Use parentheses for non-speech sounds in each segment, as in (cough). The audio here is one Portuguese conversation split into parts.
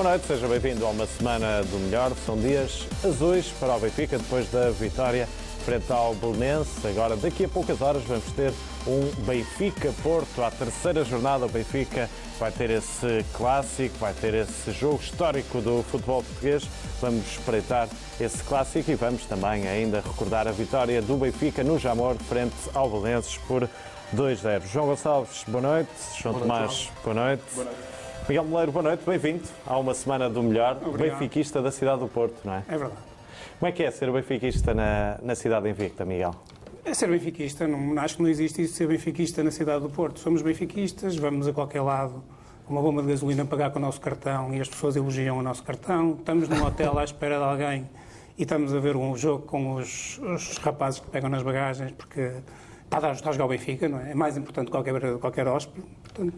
Boa noite, seja bem-vindo a uma semana do melhor. São dias azuis para o Benfica depois da vitória frente ao Belenense. Agora, daqui a poucas horas, vamos ter um Benfica-Porto. À terceira jornada, o Benfica vai ter esse clássico, vai ter esse jogo histórico do futebol português. Vamos espreitar esse clássico e vamos também ainda recordar a vitória do Benfica no Jamor frente ao Belenenses por 2-0. João Gonçalves, boa noite. João boa Tomás, noite, boa noite. Boa noite. Miguel Moleiro, boa noite, bem-vindo a uma semana do melhor. Obrigado. Benfiquista da cidade do Porto, não é? É verdade. Como é que é ser benfiquista na, na cidade invicta, Miguel? É ser benfiquista, não, acho que não existe isso ser benfiquista na cidade do Porto. Somos benfiquistas, vamos a qualquer lado uma bomba de gasolina pagar com o nosso cartão e as pessoas elogiam o nosso cartão. Estamos num hotel à espera de alguém e estamos a ver um jogo com os, os rapazes que pegam nas bagagens porque está a, está a jogar o Benfica, não é? É mais importante que qualquer, qualquer hóspede. Portanto,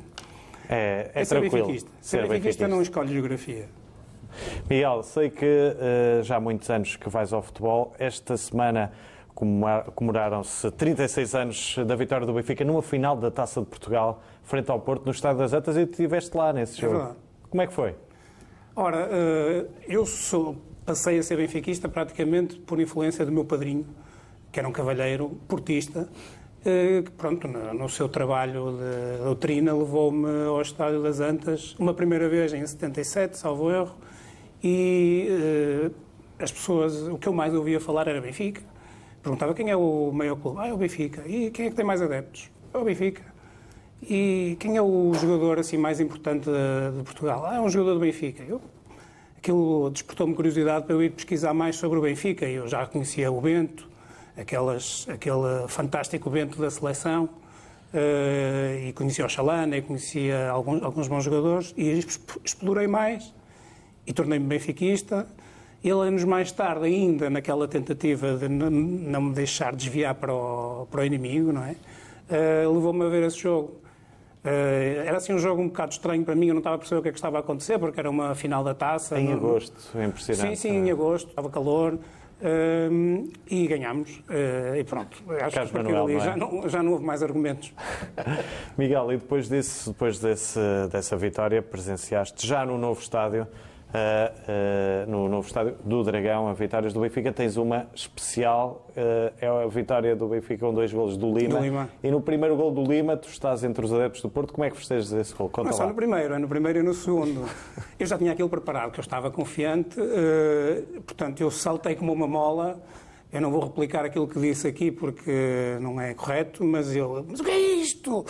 É, é, é ser tranquilo. benfiquista. Ser benfiquista não escolhe geografia. Miguel, sei que eh, já há muitos anos que vais ao futebol. Esta semana comemora- comemoraram-se 36 anos da vitória do Benfica numa final da Taça de Portugal frente ao Porto no Estádio das Antas e estiveste lá nesse É jogo. verdade. Como é que foi? Ora, eh, eu sou, passei a ser benfiquista praticamente por influência do meu padrinho, que era um cavalheiro portista, que, pronto, no, no seu trabalho de doutrina, levou-me ao Estádio das Antas, uma primeira vez em 77, salvo erro, e eh, as pessoas, o que eu mais ouvia falar era Benfica. Perguntava quem é o maior clube. Ah, é o Benfica. E quem é que tem mais adeptos? É o Benfica. E quem é o jogador assim mais importante de, de Portugal? Ah, é um jogador do Benfica. Eu, aquilo despertou-me curiosidade para eu ir pesquisar mais sobre o Benfica. Eu já conhecia o Bento, aquelas, aquele fantástico Bento da seleção, eh, e conhecia o Chalana, e conhecia alguns, alguns bons jogadores, e exp- explorei mais e tornei-me benfiquista. Ele, anos mais tarde, ainda naquela tentativa de não me deixar desviar para o, para o inimigo, não é? Eh, Levou-me a ver esse jogo. Eh, era assim um jogo um bocado estranho para mim, eu não estava a perceber o que é que estava a acontecer, porque era uma final da taça. Em não- agosto, é Sim, impressionante. sim, em agosto, estava calor. E ganhámos. eh, e pronto. Acho que Carlos partir Manuel, dali não é? já, não, já não houve mais argumentos. (laughs) Miguel, e depois, disso, depois desse, dessa vitória, presenciaste já no novo estádio, ah, no novo estádio do Dragão, a vitórias do Benfica. Tens uma especial, ah, é a vitória do Benfica com dois golos do Lima. Do Lima. E no primeiro gol do Lima, tu estás entre os adeptos do Porto. Como é que festejas esse gol? Conta Não só lá. no primeiro, é no primeiro e no segundo. (laughs) Eu já tinha aquilo preparado, que eu estava confiante, eh, portanto, eu saltei como uma mola. Eu não vou replicar aquilo que disse aqui porque não é correto, mas eu. Mas o que é isto?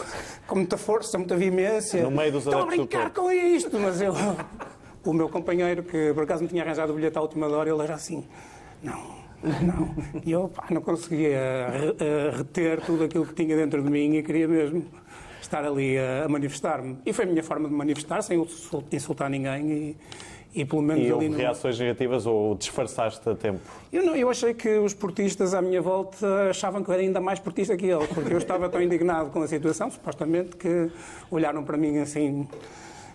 Com muita força, muita veemência. No meio dos Estão a brincar com isto, mas eu. (laughs) O meu companheiro, que por acaso me tinha arranjado o bilhete à última hora, ele era assim. Não, não. E eu pá, não conseguia re- eh, reter tudo aquilo que tinha dentro de mim e queria mesmo estar ali a, manifestar-me. E foi a minha forma de manifestar, sem insul- insultar ninguém e, e pelo menos E ali no... reações negativas ou disfarçaste a tempo? Eu, não, eu achei que os portistas à minha volta achavam que eu era ainda mais portista que eles, porque eu estava tão indignado com a situação, supostamente, que olharam para mim assim,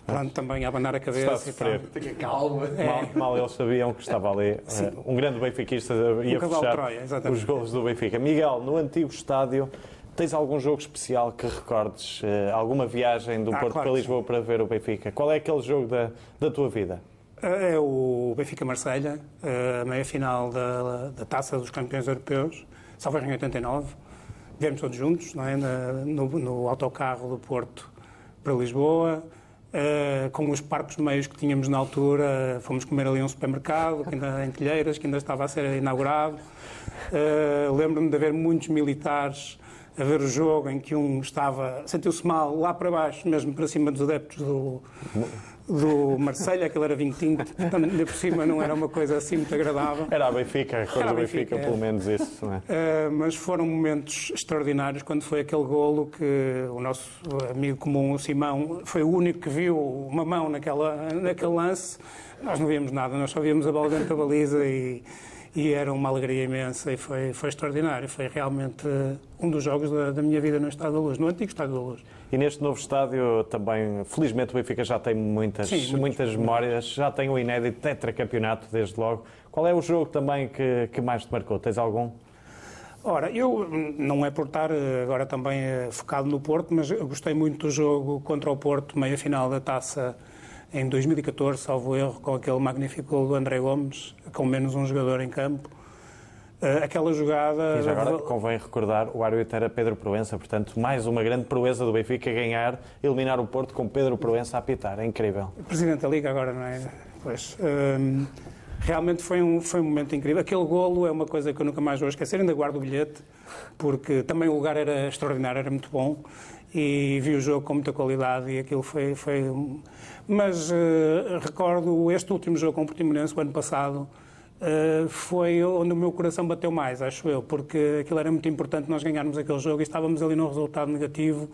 pronto, também a abanar a Está a cabeça. e tal. sofrer. Tenha calma. Mal, mal eles sabiam que estava ali (laughs) eh, um grande benfiquista ia Um fechar Troia, os golos do Benfica. Miguel, no antigo estádio, tens algum jogo especial que recordes? eh, alguma viagem do Ah, Porto claro para Lisboa para ver o Benfica? Qual é aquele jogo da, da tua vida? É o Benfica-Marselha, a meia-final da, da Taça dos Campeões Europeus, salvo em 89. Viemos todos juntos, não é? No, no autocarro do Porto para Lisboa, eh, com os parcos meios que tínhamos na altura. Fomos comer ali um supermercado, que ainda, em Telheiras, que ainda estava a ser inaugurado. Eh, Lembro-me de haver muitos militares a ver o jogo em que um estava, sentiu-se mal lá para baixo, mesmo para cima dos adeptos do, do Marselha, aquele era vinho tinto, portanto, ainda por cima não era uma coisa assim muito agradável. Era a Benfica, a cor Era a do Benfica, Benfica, pelo é. menos isso. Não é? Uh, mas foram momentos extraordinários quando foi aquele golo que o nosso amigo comum, o Simão, foi o único que viu uma mão naquela, naquele lance. Nós não víamos nada, nós só víamos a bola dentro da baliza e, e era uma alegria imensa e foi, foi extraordinário. Foi realmente uh, um dos jogos da, da minha vida no Estado da Luz, no antigo Estado da Luz. E neste novo estádio também, felizmente o Benfica já tem muitas, Sim, muitas memórias, já tem o inédito tetracampeonato desde logo. Qual é o jogo também que, que mais te marcou? Tens algum? Ora, eu hum, não é por estar eh, agora também eh, focado no Porto, mas gostei muito do jogo contra o Porto, meia final da taça em 2014, salvo erro, com aquele magnífico gol do André Gomes, com menos um jogador em campo. Uh, aquela jogada. E já agora convém recordar, o árbitro era Pedro Proença, portanto, mais uma grande proeza do Benfica ganhar, eliminar o Porto com Pedro Proença a apitar. É incrível. Presidente da Liga agora, não é? Pois. Uh, realmente foi um, foi um momento incrível. Aquele golo é uma coisa que eu nunca mais vou esquecer, ainda guardo o bilhete, porque também o lugar era extraordinário, era muito bom e vi o jogo com muita qualidade e aquilo foi. foi Mas uh, recordo este último jogo com o Portimonense, o ano passado, uh, foi onde o meu coração bateu mais, acho eu, porque aquilo era muito importante nós ganharmos aquele jogo e estávamos ali num resultado negativo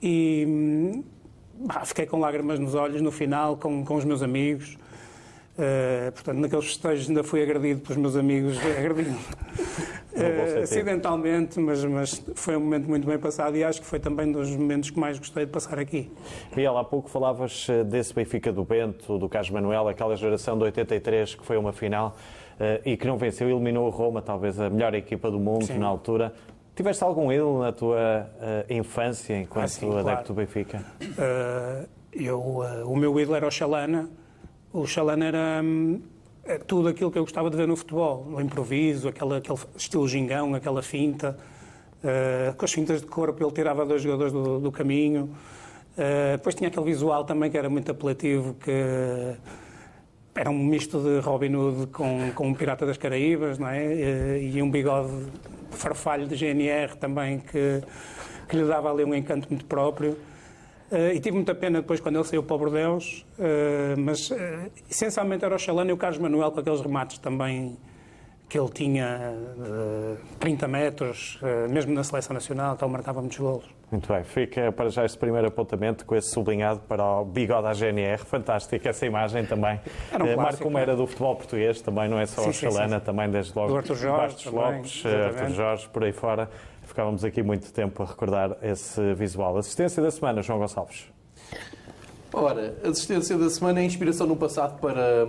e bah, fiquei com lágrimas nos olhos no final, com, com os meus amigos. Uh, portanto, naqueles festejos ainda fui agredido pelos meus amigos, (laughs) agredido uh, acidentalmente, mas, mas foi um momento muito bem passado e acho que foi também dos momentos que mais gostei de passar aqui. Biel, há pouco falavas eh, desse Benfica do Bento, do Carlos Manuel, aquela geração de 83 que foi uma final uh, e que não venceu, eliminou o Roma, talvez a melhor equipa do mundo Sim. na altura. Tiveste algum ídolo na tua infância enquanto ah, sim, adepto claro. do Benfica? eu, o meu ídolo era o Chalana, o Chalana era hum, é tudo aquilo que eu gostava de ver no futebol, o improviso, aquele estilo gingão, aquela finta, uh, com as fintas de corpo ele tirava dois jogadores do, do caminho. Uh, depois tinha aquele visual também que era muito apelativo, que era um misto de Robin Hood com, com um Pirata das Caraíbas, não é? Uh, e um bigode farfalho de GNR também que, que lhe dava ali um encanto muito próprio. Uh, e tive muita pena depois quando ele saiu para o Bordeus, uh, mas uh, essencialmente era o Chalana e o Carlos Manuel com aqueles remates também que ele tinha uh, 30 metros, mesmo na seleção nacional, que ele marcava muitos golos. Muito bem, fica para já este primeiro apontamento com esse sublinhado para o bigode da GNR. Fantástica essa imagem também. Era um Marca uma era do futebol português, também não é só sim, o Chalana, também desde logo. Do Arthur Jorge, Bastos Lopes, Arthur Jorge, por aí fora. Ficávamos aqui muito tempo a recordar esse visual. Assistência da semana, João Gonçalves. Ora, assistência da semana é inspiração no passado para,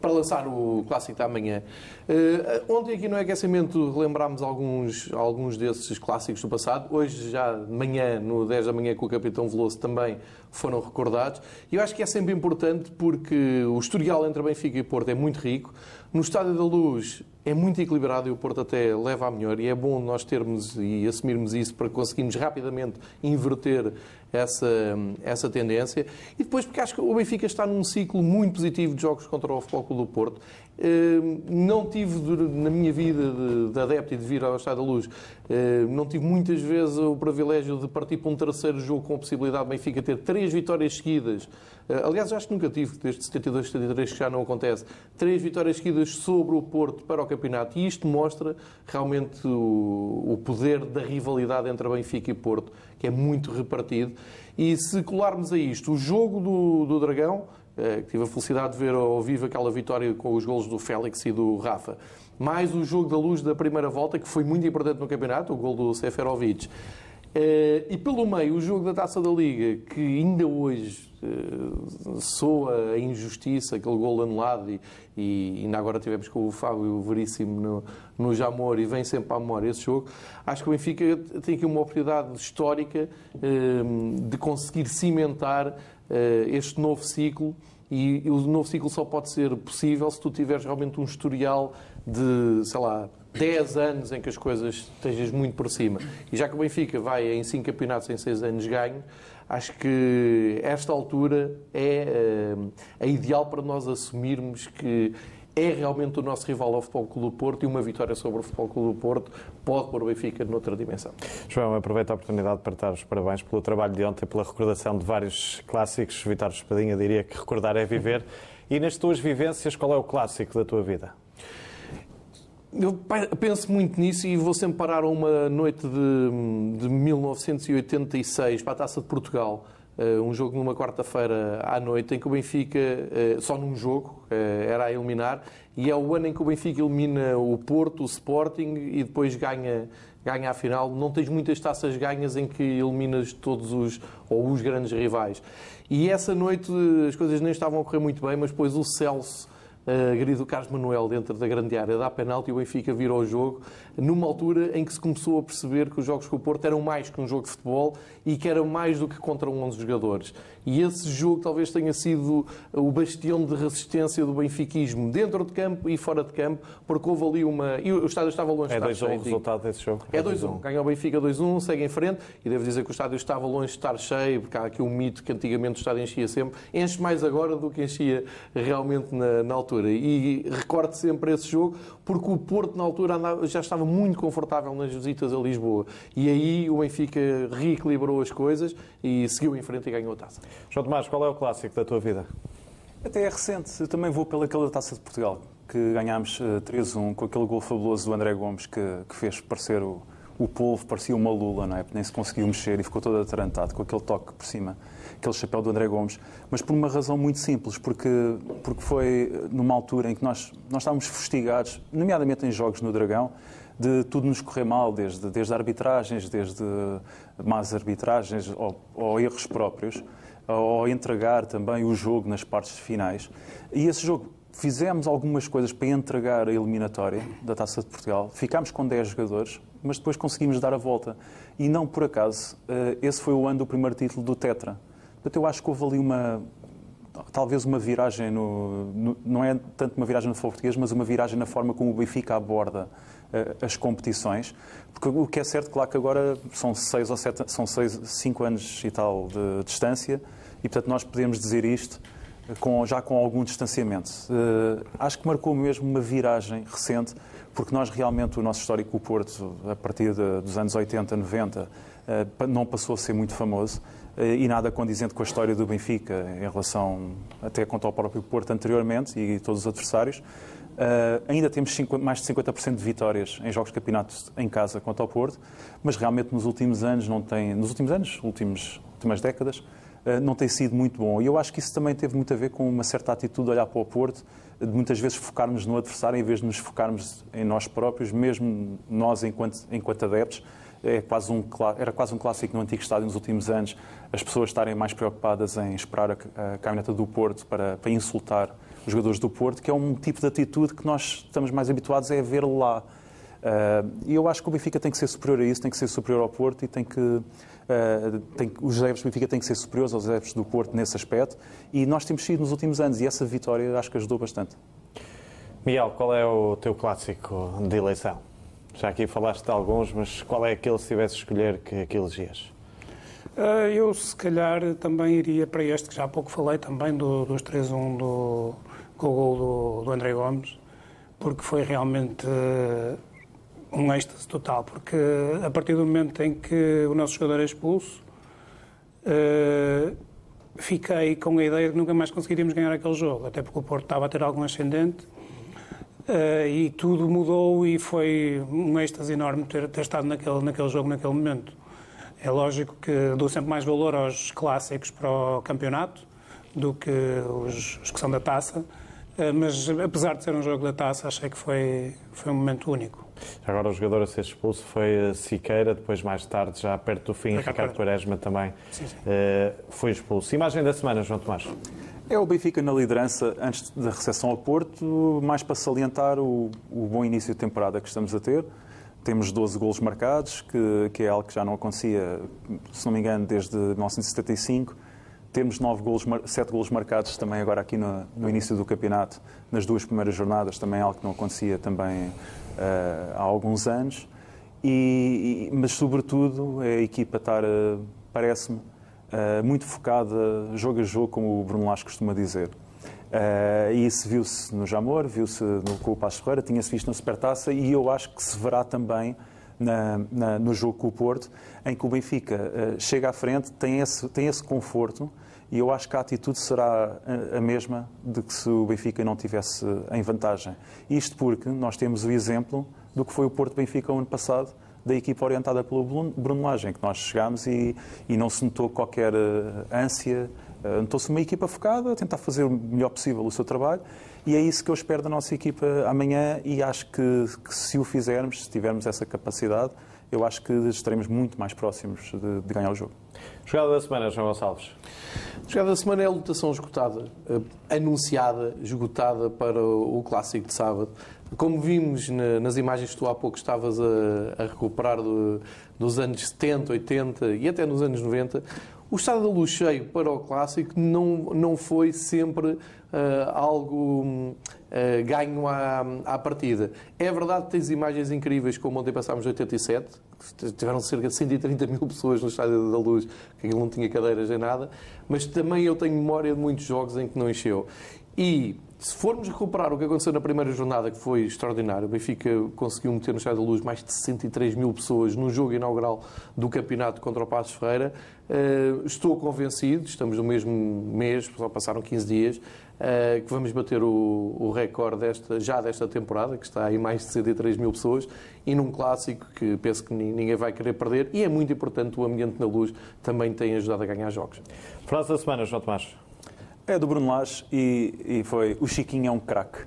para lançar o clássico da manhã. Uh, ontem aqui no aquecimento relembramos alguns, alguns desses clássicos do passado. Hoje, já de manhã, no 10 da manhã, com o Capitão Veloso, também foram recordados. E eu acho que é sempre importante porque o historial entre Benfica e Porto é muito rico. No Estádio da Luz é muito equilibrado e o Porto até leva a melhor e é bom nós termos e assumirmos isso para conseguirmos rapidamente inverter essa, essa tendência. E depois porque acho que o Benfica está num ciclo muito positivo de jogos contra o Futebol do Porto. Hum, não tive, na minha vida de, adepto e de vir ao Estado da Luz, hum, não tive muitas vezes o privilégio de partir para um terceiro jogo com a possibilidade de Benfica ter três vitórias seguidas. Hum, aliás, acho que nunca tive, desde 72, 73, que já não acontece, três vitórias seguidas sobre o Porto para o campeonato. E isto mostra realmente o, o poder da rivalidade entre Benfica e Porto, que é muito repartido. E se colarmos a isto o jogo do, do Dragão, eh, tive a felicidade de ver ao vivo aquela vitória com os golos do Félix e do Rafa. Mais o jogo da luz da primeira volta, que foi muito importante no campeonato, o gol do Seferovic. Eh, e pelo meio, o jogo da Taça da Liga, que ainda hoje eh, soa a injustiça, aquele gol anulado, e, e ainda agora tivemos com o Fábio Veríssimo no, no Jamor e vem sempre à memória esse jogo. Acho que o Benfica tem aqui uma oportunidade histórica de conseguir cimentar este novo ciclo e o novo ciclo só pode ser possível se tu tiveres realmente um historial de, sei lá, 10 anos em que as coisas estejas muito por cima. E já que o Benfica vai em 5 campeonatos em 6 anos ganho, acho que esta altura é a ideal para nós assumirmos que é realmente o nosso rival ao Futebol Clube do Porto e uma vitória sobre o Futebol Clube do Porto pode pôr o Benfica noutra dimensão. João, aproveito a oportunidade para dar os parabéns pelo trabalho de ontem, pela recordação de vários clássicos. Vitório Espadinha diria que recordar é viver. E nas tuas vivências, qual é o clássico da tua vida? Eu penso muito nisso e vou sempre parar uma noite de, de 1986 para a Taça de Portugal um jogo numa quarta-feira à noite em que o Benfica, eh, só num jogo, eh, era a eliminar, e é o ano em que o Benfica elimina o Porto, o Sporting e depois ganha, ganha a final. Não tens muitas taças ganhas em que eliminas todos os, ou os grandes rivais. E essa noite as coisas nem estavam a correr muito bem, mas depois o Celso agredido o Carlos Manuel dentro da grande área, dá penalti e o Benfica virou o jogo, numa altura em que se começou a perceber que os jogos com o Porto eram mais que um jogo de futebol e que era mais do que contra 11 jogadores. E esse jogo talvez tenha sido o bastião de resistência do benfiquismo dentro de campo e fora de campo, porque houve ali uma... E o estádio estava longe é de estar cheio. É 2-1 o resultado desse jogo. É 2-1. Ganha o Benfica 2-1, segue em frente e devo dizer que o estádio estava longe de estar cheio, porque há aqui um mito que antigamente o estádio enchia sempre. Enche mais agora do que enchia realmente na, na altura. E recordo sempre esse jogo, porque o Porto na altura andava, já estava muito confortável nas visitas a Lisboa. E aí o Benfica reequilibrou as coisas e seguiu em frente e ganhou a taça. João Tomás, qual é o clássico da tua vida? Até é recente. Eu também vou pelaquela taça de Portugal, que ganhámos 3-1 eh, com aquele gol fabuloso do André Gomes que, que fez parecer o, o polvo, parecia uma lula, não é? Nem se conseguiu mexer e ficou todo atarantado com aquele toque por cima, aquele chapéu do André Gomes. Mas por uma razão muito simples, porque, porque foi numa altura em que nós, nós estávamos fustigados, nomeadamente em jogos no Dragão, de tudo nos correr mal, desde, desde arbitragens, desde más arbitragens ou, ou erros próprios, ou entregar também o jogo nas partes finais. E esse jogo fizemos algumas coisas para entregar a eliminatória da Taça de Portugal. Ficámos com 10 jogadores, mas depois conseguimos dar a volta. E não por acaso, eh, esse foi o ano do primeiro título do Tetra. Portanto, eu acho que houve ali uma. Talvez uma viragem, no, no, não é tanto uma viragem no futebol português, mas uma viragem na forma como o Benfica aborda as competições. Porque o que é certo, claro que agora são seis ou sete, são seis, cinco anos e tal de distância, e portanto nós podemos dizer isto com, já com algum distanciamento. Uh, acho que marcou mesmo uma viragem recente, porque nós realmente, o nosso histórico, o Porto, a partir de, dos anos 80, 90, uh, não passou a ser muito famoso uh, e nada condizente com a história do Benfica em relação até quanto ao próprio Porto anteriormente e todos os adversários. Ainda temos mais de 50% de vitórias em jogos de campeonato em casa quanto ao Porto, mas realmente nos últimos anos não tem, nos últimos anos, últimos, últimas décadas, eh, não tem sido muito bom. E eu acho que isso também teve muito a ver com uma certa atitude de olhar para o Porto, de muitas vezes focarmos no adversário em vez de nos focarmos em nós próprios, mesmo nós enquanto, enquanto adeptos. É quase um, era quase um clássico no antigo estádio nos últimos anos, as pessoas estarem mais preocupadas em esperar a, a do Porto para, para insultar os jogadores do Porto, que é um tipo de atitude que nós estamos mais habituados a ver lá. Uh, e eu acho que o Benfica tem que ser superior a isso, tem que ser superior ao Porto e tem que Uh, tem, os adeptos do Benfica têm que ser superiores aos adeptos do Porto nesse aspecto e nós temos sido nos últimos anos e essa vitória acho que ajudou bastante. Miguel, qual é o teu clássico de eleição? Já aqui falaste de alguns, mas qual é aquele, se tivesse escolher, que, que elegias? Uh, eu, se calhar, também iria para este, que já há pouco falei, também do, dos 3-1 do, com o gol do, do André Gomes, porque foi realmente uh, um êxtase total, porque a partir do momento em que o nosso jogador é expulso, uh, fiquei com a ideia de que nunca mais conseguiríamos ganhar aquele jogo, até porque o Porto estava a ter algum ascendente uh, e tudo mudou e foi um êxtase enorme ter, ter estado naquele, naquele jogo, naquele momento. É lógico que dou sempre mais valor aos clássicos para o campeonato do que os, os que são da taça, uh, mas apesar de ser um jogo da taça, achei que foi, foi um momento único. Agora o jogador a ser expulso foi Siqueira, depois mais tarde, já perto do fim, Ricardo, Ricardo Quaresma também sim, sim. Uh, foi expulso. Imagem da semana, João Tomás. É o Benfica na liderança antes da recepção ao Porto, mais para salientar o, o bom início de temporada que estamos a ter. Temos 12 golos marcados, que, que, é algo que já não acontecia, se não me engano, desde 1975. Temos 9 golos, 7 golos marcados também agora aqui no, no, início do campeonato, nas duas primeiras jornadas, também algo que não acontecia também uh, há alguns anos, e, e, mas sobretudo a equipa estar, uh, parece-me, uh, muito focada jogo a jogo, como o Bruno Lage costuma dizer. E isso viu-se no Jamor, viu-se com o Passo Ferreira, tinha-se visto na Supertaça e eu acho que se verá também na, na, no jogo com o Porto, em que o Benfica chega à frente, tem esse, tem esse conforto e eu acho que a atitude será a mesma de que se o Benfica não tivesse em vantagem. Isto porque nós temos o exemplo do que foi o Porto Benfica o ano passado, da equipa orientada pelo Bruno Lage, que nós chegámos e, e não se notou qualquer uh, ânsia, uh, notou-se uma equipa focada a tentar fazer o melhor possível o seu trabalho e é isso que eu espero da nossa equipa amanhã e acho que, que se o fizermos, se tivermos essa capacidade, eu acho que estaremos muito mais próximos de, de ganhar o jogo. Jogada da semana, João Gonçalves. Jogada da semana é a lotação esgotada, eh, anunciada, esgotada para o clássico de sábado. Como vimos nas imagens que tu há pouco estavas a, a recuperar do, dos anos 70, 80 e até nos anos 90, o estado da luz cheio para o clássico não, não foi sempre uh, algo uh, ganho à, à partida. É verdade que tens imagens incríveis, como ontem passámos de 87, tiveram cerca de 130 mil pessoas no estádio da luz, que não tinha cadeiras nem nada, mas também eu tenho memória de muitos jogos em que não encheu. E se formos recuperar o que aconteceu na primeira jornada, que foi extraordinário, o Benfica conseguiu meter no Estádio da Luz mais de 63 mil pessoas no jogo inaugural do campeonato contra o Passos Ferreira. Eh, estou convencido, estamos no mesmo mês, só passaram 15 dias, eh, que vamos bater o, recorde desta, já desta temporada, que está em mais de 63 mil pessoas, e num clássico que penso que ninguém vai querer perder. E é muito importante o ambiente na luz também tem ajudado a ganhar jogos. Frase da semana, João Tomás. É do Bruno Lage e, e foi o Chiquinho é um craque.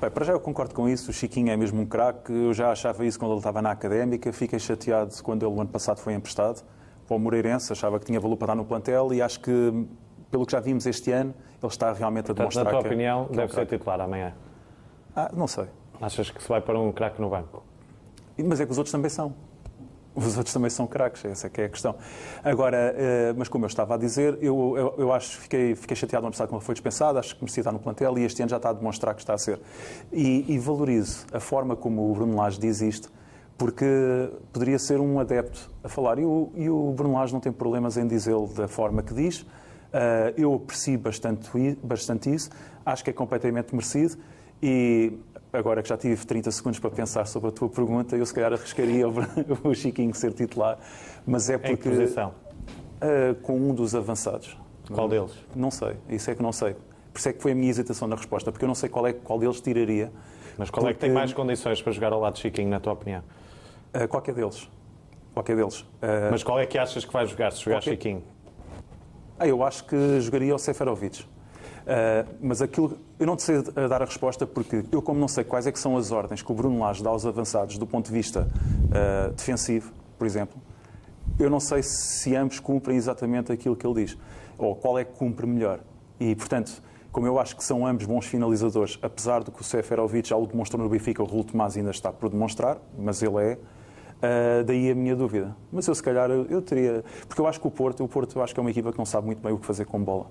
Bem, para já eu concordo com isso, o Chiquinho é mesmo um craque. Eu já achava isso quando ele estava na académica. Fiquei chateado quando ele, o ano passado, foi emprestado para o Moreirense. Achava que tinha valor para dar no plantel e acho que, pelo que já vimos este ano, ele está realmente Portanto, a demonstrar Na tua que, opinião, que é um deve ser titular amanhã. Ah, não sei. Achas que se vai para um craque no banco? Mas é que os outros também são. Os outros também são craques, essa é que é a questão. Agora, eh, mas como eu estava a dizer, eu, eu, eu acho fiquei, fiquei chateado no passado quando ele foi dispensado, acho que merecia estar no plantel e este ano já está a demonstrar que está a ser. E, e valorizo a forma como o Bruno Lage diz isto, porque poderia ser um adepto a falar. E o, e o Bruno Lage não tem problemas em dizê-lo da forma que diz. Eh, eu aprecio bastante, bastante isso, acho que é completamente merecido. E agora que já tive 30 segundos para pensar sobre a tua pergunta, eu se calhar arriscaria o (laughs) Chiquinho ser titular, mas é Em que porque posição? uh, com um dos avançados. Qual deles? Não sei, isso é que não sei. Por isso é que foi a minha hesitação na resposta, porque eu não sei qual, é, qual deles tiraria. Mas qual é que tem Porque- mais condições para jogar ao lado de Chiquinho, na tua opinião? Uh, qualquer deles. Qualquer deles. Uh, Mas qual é que achas que vai jogar se jogar Qualquer- Chiquinho? Ah, eu acho que jogaria o Seferovic. Uh, mas aquilo, eu não te sei dar a resposta porque eu, como não sei quais é que são as ordens que o Bruno Lage dá aos avançados do ponto de vista uh, defensivo, por exemplo, eu não sei se ambos cumprem exatamente aquilo que ele diz, ou qual é que cumpre melhor. E, portanto, como eu acho que são ambos bons finalizadores, apesar do que o Seferovic já o demonstrou no Benfica, o Raul Tomás ainda está por demonstrar, mas ele é, Uh, daí a minha dúvida. Mas eu, se calhar, eu, eu teria. Porque eu acho que o Porto, o Porto, eu acho que é uma equipa que não sabe muito bem o que fazer com bola.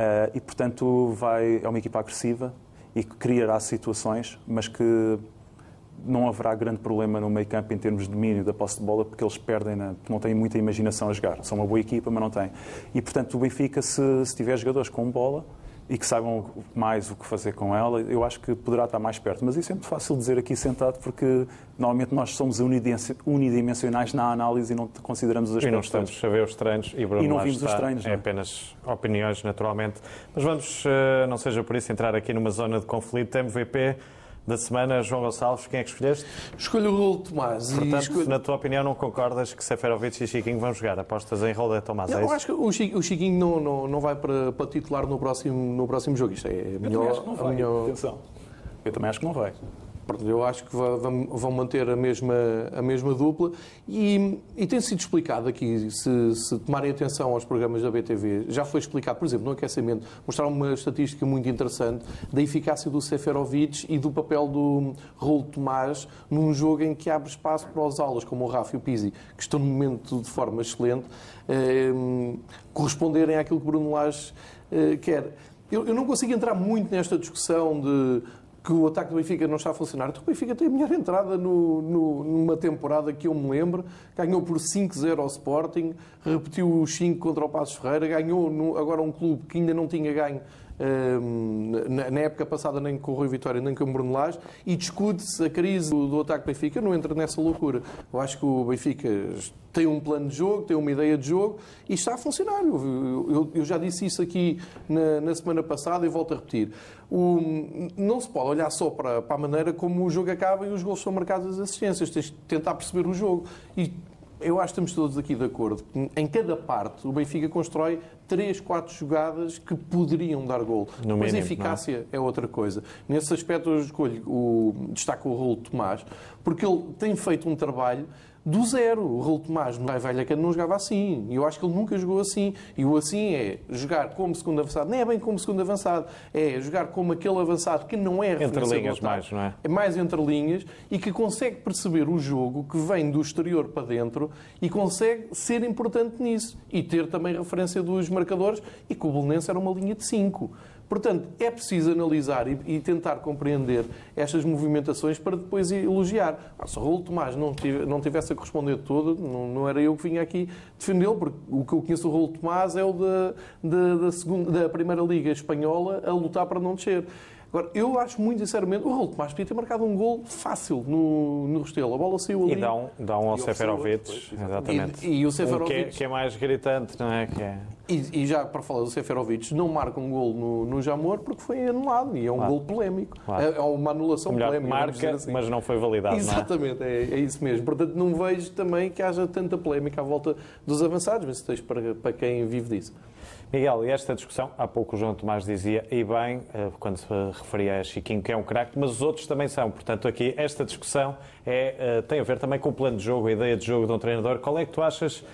Uh, e, portanto, vai, é uma equipa agressiva e que criará situações, mas que não haverá grande problema no meio campo em termos de domínio da posse de bola, porque eles perdem, na, não têm muita imaginação a jogar. São uma boa equipa, mas não têm. E, portanto, o Benfica, se, se tiver jogadores com bola e que saibam mais o que fazer com ela, eu acho que poderá estar mais perto. Mas isso é muito fácil dizer aqui sentado, porque normalmente nós somos unidimensi- unidimensionais na análise e não consideramos os E não aspectos estamos todos. a ver os treinos e Bruno E não vimos os treinos, É não é? apenas opiniões, naturalmente. Mas vamos, eh, não seja por isso, entrar aqui numa zona de conflito. MVP da semana, João Gonçalves, quem é que escolheste? Escolho o Raul Tomás. e Portanto, escolho- na tua opinião, não concordas que Seferovic e Chiquinho vão jogar? Apostas em Rolda Tomás, é Eu acho que o Chi- o Chiquinho não, não, não vai para, para titular no próximo, no próximo jogo. Isto é a Eu acho que não vai. minha- Atenção. Eu também acho que não vai. Eu acho que vão manter a mesma, a mesma dupla e, e tem sido explicado aqui, se, se tomarem atenção aos programas da BTV, já foi explicado, por exemplo, no aquecimento, mostraram uma estatística muito interessante da eficácia do Seferovic e do papel do Raul Tomás num jogo em que abre espaço para os aulas, como o Rafa e o Pizzi, que estão num momento de forma excelente, eh, corresponderem àquilo que Bruno Lage eh, quer. Eu, eu não consigo entrar muito nesta discussão de que o ataque do Benfica não está a funcionar. Então, o Benfica tem a melhor entrada no, no- numa temporada que eu me lembro. Ganhou por 5-0 ao Sporting, repetiu os 5 contra o Passos Ferreira, ganhou no- agora um clube que ainda não tinha ganho na, época passada nem com o Rui Vitória nem com o Bruno Lage e discute-se a crise do, do ataque do Benfica. Eu não entro nessa loucura. Eu acho que o Benfica tem um plano de jogo, tem uma ideia de jogo e está a funcionar. Eu, eu- eu já disse isso aqui na, na semana passada e volto a repetir. O- não se pode olhar só para, para a maneira como o jogo acaba e os gols são marcados as assistências. Tens de tentar perceber o jogo. E eu acho que estamos todos aqui de acordo. Em cada parte, o Benfica constrói 3, 4 jogadas que poderiam dar gol. No Mas a mínimo, eficácia é outra coisa. Nesse aspecto, eu escolho o, destaco o Raul Tomás, porque ele tem feito um trabalho do zero. O Raul Tomás no Vallecano não jogava assim. E eu acho que ele nunca jogou assim. E o assim é jogar como segundo avançado. Não é bem como segundo avançado. É jogar como aquele avançado que não é Entre linhas mais, não é? É mais entre linhas e que consegue perceber o jogo que vem do exterior para dentro e consegue ser importante nisso. E ter também referência dos marcadores e que o Belenense era uma linha de 5. Portanto, é preciso analisar e, e, tentar compreender estas movimentações para depois elogiar. Ah, se Raul Tomás não, tive, não tivesse a corresponder todo, não, não, era eu que vinha aqui defendê-lo, porque o que eu conheço do Raul Tomás é o da, da, da, segunda, da Primeira Liga Espanhola a lutar para não descer. Agora, eu acho muito sinceramente, o Raul Tomás podia ter marcado um gol fácil no, no Restelo. A bola saiu ali. E dá um, dá um ao Seferovic, exatamente. E, e o Seferovic... Um que, é, que, é, mais gritante, não é? Que é... E, e, já para falar do Seferovic, não marca um gol no, no Jamor porque foi anulado e é um claro. gol polémico. Claro. É, é uma anulação Melhor polémica. Marca, assim. mas não foi validado. Exatamente, não é? É, é? isso mesmo. Portanto, não vejo também que haja tanta polémica à volta dos avançados, mas isso para, para quem vive disso. Miguel, e esta discussão, há pouco o João Tomás dizia, e bem, eh, quando se referia a Chiquinho, que é um craque, mas os outros também são. Portanto, aqui esta discussão é, eh, tem a ver também com o plano de jogo, a ideia de jogo de um treinador. Qual é que tu achas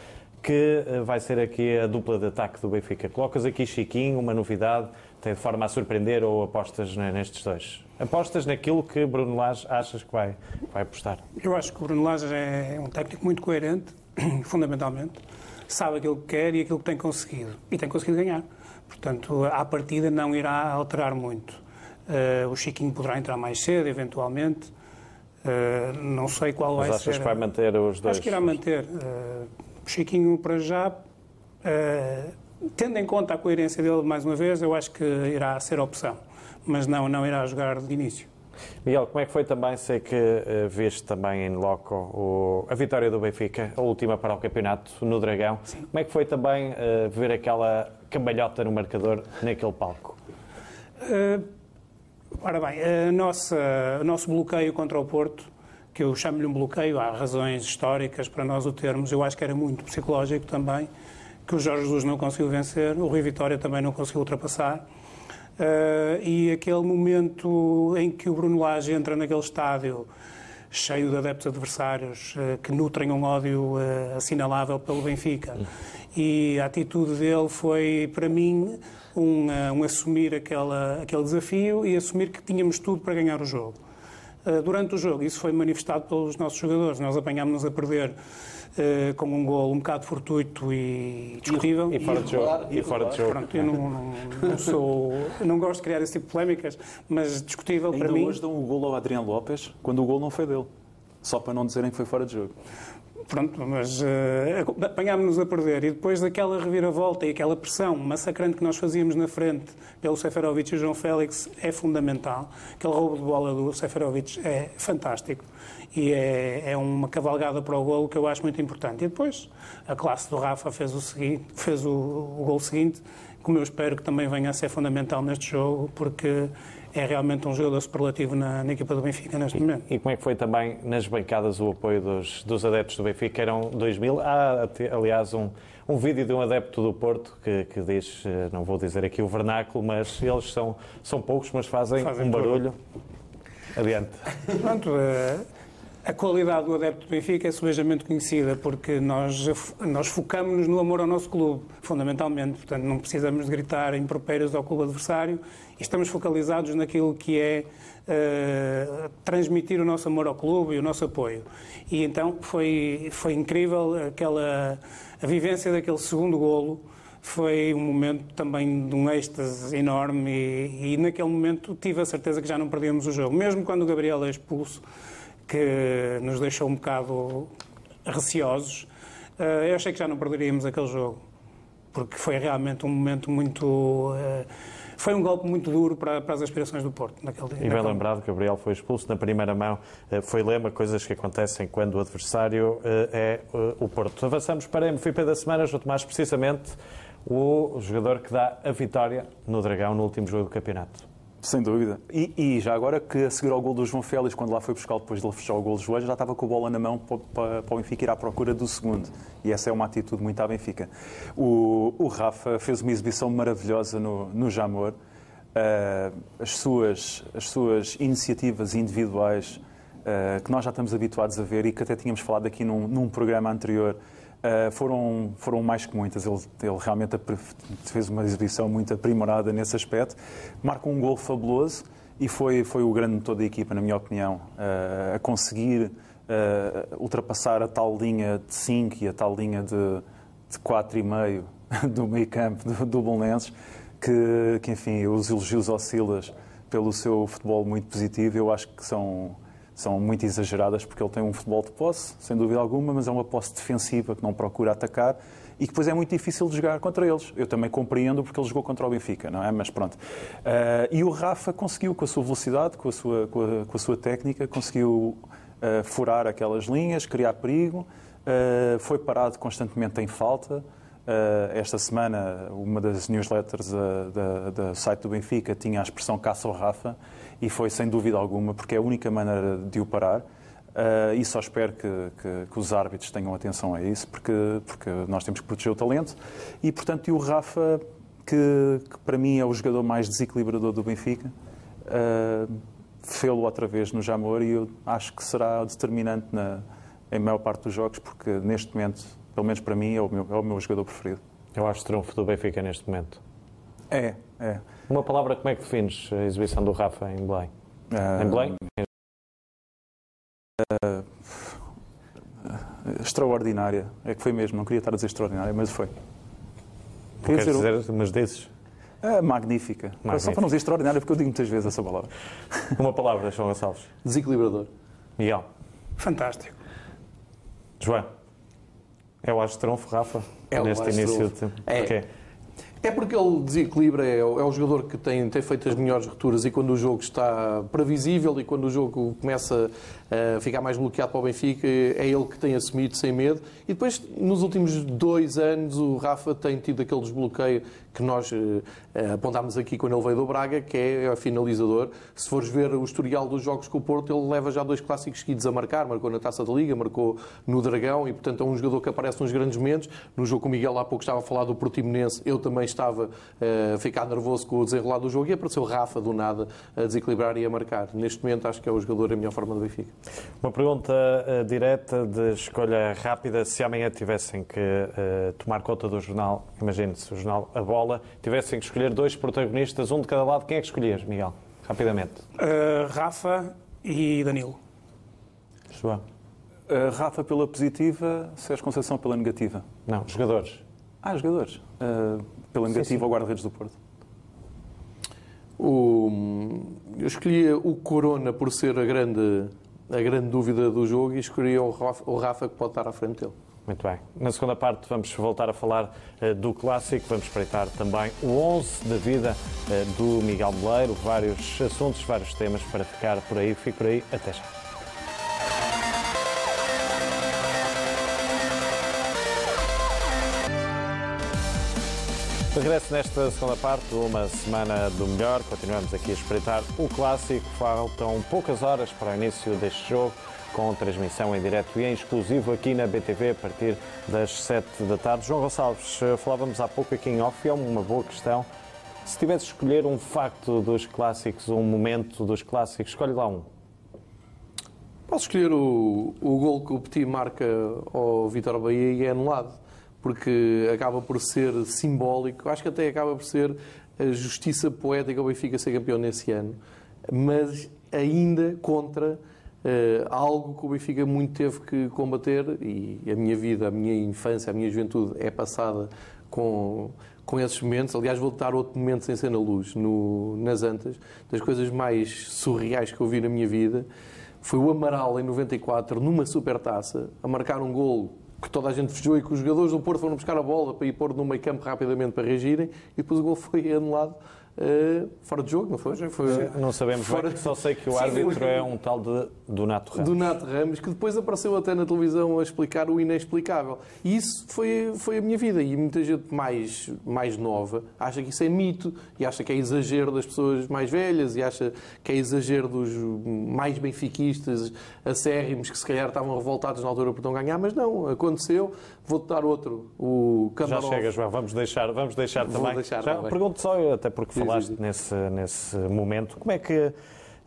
que eh, vai ser aqui a dupla de ataque do Benfica? Colocas aqui Chiquinho, uma novidade, tem de forma a surpreender ou apostas nestes dois? Apostas naquilo que Bruno Lage achas que vai, vai apostar? Eu acho que o Bruno Lage é um técnico muito coerente, (clears throat) fundamentalmente sabe aquilo que quer e aquilo que tem conseguido. E tem conseguido ganhar. Portanto, à partida não irá alterar muito. Uh, o Chiquinho poderá entrar mais cedo, eventualmente. Uh, não sei qual Mas vai achas ser. achas que vai manter os dois? Acho que irá manter. Uh, o Chiquinho, para já, tendo em conta a coerência dele, mais uma vez, eu acho que irá ser opção. Mas não, não irá jogar de início. Miguel, como é que foi também, sei que uh, viste também em loco o, a vitória do Benfica, a última para o campeonato no Dragão. Sim. Como é que foi também uh, ver aquela cambalhota no marcador naquele palco? Uh, ora bem, a nossa, o nosso bloqueio contra o Porto, que eu chamo-lhe um bloqueio, há razões históricas para nós o termos, eu acho que era muito psicológico também, que o Jorge Jesus não conseguiu vencer, o Rui Vitória também não conseguiu ultrapassar. Uh, e aquele momento em que o Bruno Lage entra naquele estádio cheio de adeptos adversários uh, que nutrem um ódio uh, assinalável pelo Benfica. E a atitude dele foi, para mim, um, um assumir aquela, aquele desafio e assumir que tínhamos tudo para ganhar o jogo. durante o jogo, isso foi manifestado pelos nossos jogadores. Nós apanhámos-nos a perder uh, com um gol um bocado fortuito e discutível. E, e fora de jogo. E, fora de jogo. Pronto, eu não, não, não sou, não gosto de criar esse tipo de polémicas, mas discutível Ainda para mim. hoje dão o gol ao Adriano Lopes quando o gol não foi dele. Só para não dizerem que foi fora de jogo. Pronto, mas uh, apanhámos-nos a perder e depois daquela reviravolta e aquela pressão massacrante que nós fazíamos na frente pelo Seferovic e o João Félix é fundamental. Aquele roubo de bola do Seferovic é fantástico e é, é, uma cavalgada para o golo que eu acho muito importante. E depois a classe do Rafa fez o, seguinte, fez o, o gol seguinte, como eu espero que também venha a ser fundamental neste jogo, porque é realmente um jogador superlativo na, na, equipa do Benfica neste e, momento. E como é que foi também nas bancadas o apoio dos, dos adeptos do Benfica? Eram 2 mil. Há, aliás, um, um vídeo de um adepto do Porto que, que diz, eh, não vou dizer aqui o vernáculo, mas eles são, são poucos, mas fazem, fazem um barulho. Adiante. Pronto, uh, a qualidade do adepto do Benfica é subejamente conhecida, porque nós, nós focamos-nos no amor ao nosso clube, fundamentalmente. Portanto, não precisamos de gritar impropérios ao clube adversário e estamos focalizados naquilo que é uh, transmitir o nosso amor ao clube e o nosso apoio. E então foi, foi incrível aquela, a vivência daquele segundo golo. Foi um momento também de um êxtase enorme e, e naquele momento tive a certeza que já não perdíamos o jogo. Mesmo quando o Gabriel é expulso, que nos deixou um bocado receosos. Eh, eu achei que já não perderíamos aquele jogo, porque foi realmente um momento muito. Eh, foi um golpe muito duro para, para as aspirações do Porto. Naquele, e bem lembrado, Gabriel foi expulso na primeira mão. Eh, foi lema, coisas que acontecem quando o adversário é o Porto. Avançamos para a MVP da semana, junto mais precisamente o jogador que dá a vitória no Dragão no último jogo do campeonato. Sem dúvida. E, e, já agora que a seguir ao gol do João Félix, quando lá foi buscar depois de ele fechar o gol do joelho, já estava com a bola na mão para, para, para, o Benfica ir à procura do segundo. E essa é uma atitude muito à Benfica. O, o Rafa fez uma exibição maravilhosa no, no Jamor. Uh, as, suas, as suas iniciativas individuais uh, que nós já estamos habituados a ver e que até tínhamos falado aqui num, num programa anterior, uh, foram, foram mais que muitas. Ele, ele realmente fez uma exibição muito aprimorada nesse aspecto. Marca um gol fabuloso e foi, foi o grande motor da equipa, na minha opinião, uh, a conseguir ultrapassar a tal linha de 5 e a tal linha de, de 4,5 (laughs) do meio campo do, do Bolonenses, que, que, enfim, os elogios ao Silas pelo seu futebol muito positivo, eu acho que são, são muito exageradas, porque ele tem um futebol de posse, sem dúvida alguma, mas é uma posse defensiva que não procura atacar e que depois é muito difícil de jogar contra eles. Eu também compreendo porque ele jogou contra o Benfica, não é? Mas pronto. Uh, e o Rafa conseguiu, com a sua velocidade, com a sua, com a, com a sua técnica, conseguiu uh, furar aquelas linhas, criar perigo, uh, foi parado constantemente em falta. Esta semana, uma das newsletters do site do Benfica tinha a expressão caça ao Rafa e foi sem dúvida alguma, porque é a única maneira de o parar. Uh, e só espero que, que, que, os árbitros tenham atenção a isso, porque, porque nós temos que proteger o talento. E, portanto, e o Rafa, que, que para mim é o jogador mais desequilibrador do Benfica, uh, fê-lo outra vez no Jamor e eu acho que será determinante na, em maior parte dos jogos, porque neste momento pelo menos para mim, é o meu, é o meu jogador preferido. Eu acho trunfo do Benfica neste momento. É, é. Uma palavra, como é que defines a exibição do Rafa em Belém? Uh, em Belém? Uh, extraordinária. É que foi mesmo. Não queria estar a dizer extraordinária, mas foi. Queria dizer, dizer umas desses? Uh, magnífica. magnífica. Só para não dizer extraordinária, porque eu digo muitas vezes essa palavra. (laughs) Uma palavra, João Gonçalves. Desequilibrador. Miguel. Fantástico. João. É o Astronfo, Rafa? É neste início de... É. Porquê? É porque ele desequilibra, é, é o jogador que tem, tem feito as melhores rupturas e quando o jogo está previsível e quando o jogo começa a ficar mais bloqueado para o Benfica, é ele que tem assumido sem medo. E depois, nos últimos dois anos, o Rafa tem tido aquele desbloqueio que nós uh, apontámos aqui quando ele veio do Braga, que é a finalizador. Se fores ver o historial dos jogos com o Porto, ele leva já dois clássicos seguidos a marcar. Marcou na Taça da Liga, marcou no Dragão e, portanto, é um jogador que aparece nos grandes momentos. No jogo com o Miguel, há pouco estava a falar do Portimonense, eu também estava uh, a ficar nervoso com o desenrolar do jogo e apareceu o Rafa do nada a desequilibrar e a marcar. Neste momento, acho que é o jogador em melhor forma do Benfica. Uma pergunta direta de escolha rápida. Se amanhã tivessem que tomar conta do jornal, imagine-se, o jornal A Bola, bola, tivessem que escolher dois protagonistas, um de cada lado, quem é que escolhias, Miguel? Rapidamente. Uh, Rafa e Danilo. João. Uh, Rafa pela positiva, Sérgio Conceição pela negativa. Não, jogadores. Ah, jogadores. Uh, pela negativa, o guarda-redes do Porto. O, eu escolhi o Corona por ser a grande, a grande dúvida do jogo e escolhi o Rafa, o Rafa que pode estar à frente dele. Muito bem. Na segunda parte vamos voltar a falar uh, do clássico, vamos espreitar também o 11 da vida uh, do Miguel Meleiro, vários assuntos, vários temas para ficar por aí. Fique por aí, até já. Regresso nesta segunda parte, uma semana do melhor. Continuamos aqui a espreitar o clássico. Faltam poucas horas para o início deste jogo com transmissão em direto e em exclusivo aqui na BTV a partir das 7 da tarde. João Gonçalves, eh, falávamos há pouco aqui em off, é uma boa questão. Se tivesse de escolher um facto dos clássicos, um momento dos clássicos, escolhe lá um. Posso escolher o, o gol que o Petit marca ao Vitor Bahia e é anulado, porque acaba por ser simbólico, acho que até acaba por ser a justiça poética ao Benfica ser campeão nesse ano, mas ainda contra algo que o Benfica muito teve que combater e a minha vida, a minha infância, a minha juventude é passada com, com esses momentos. Aliás, vou dar outro momento sem ser na luz, no, nas Antas, das coisas mais surreais que eu vi na minha vida. Foi o Amaral, em 94, numa supertaça, a marcar um gol que toda a gente fechou e que os jogadores do Porto foram buscar a bola para ir pôr no meio campo rapidamente para reagirem e depois o gol foi anulado uh, fora de jogo, não foi? foi não sabemos fora... bem, só sei que o Sim, árbitro foi... é um tal de Donato Ramos. Donato Ramos, que depois apareceu até na televisão a explicar o inexplicável. E isso foi, foi a minha vida. E muita gente mais, mais nova acha que isso é mito e acha que é exagero das pessoas mais velhas e acha que é exagero dos mais benfiquistas acérrimos que se calhar estavam revoltados na altura por não ganhar, mas não, aconteceu. Vou-te dar outro, o Camarov. Já chega, João, vamos deixar, vamos deixar Vou também. Deixar Já pergunto só, até porque falaste nesse, nesse momento, como é que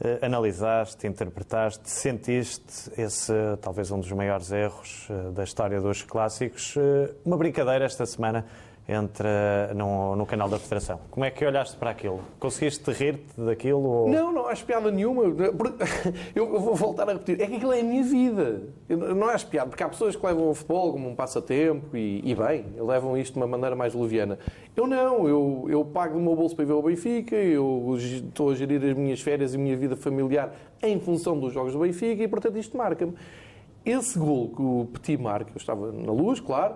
eh, analisaste, interpretaste, sentiste esse talvez um dos maiores erros eh, da história dos clássicos. Eh, uma brincadeira esta semana entre no, no, canal da Federação. Como é que olhaste para aquilo? Conseguiste rir-te daquilo? Ou... Não, não acho piada nenhuma. (laughs) Eu vou voltar a repetir. É que aquilo é a minha vida. não acho piada, porque há pessoas que levam o futebol como um passatempo e, e bem, levam isto de uma maneira mais leviana. Eu não, eu, eu pago do meu bolso para ver o Benfica, eu estou a gerir as minhas férias e a minha vida familiar em função dos jogos do Benfica e, portanto, isto marca-me. Esse gol que o Petit marca, eu estava na luz, claro,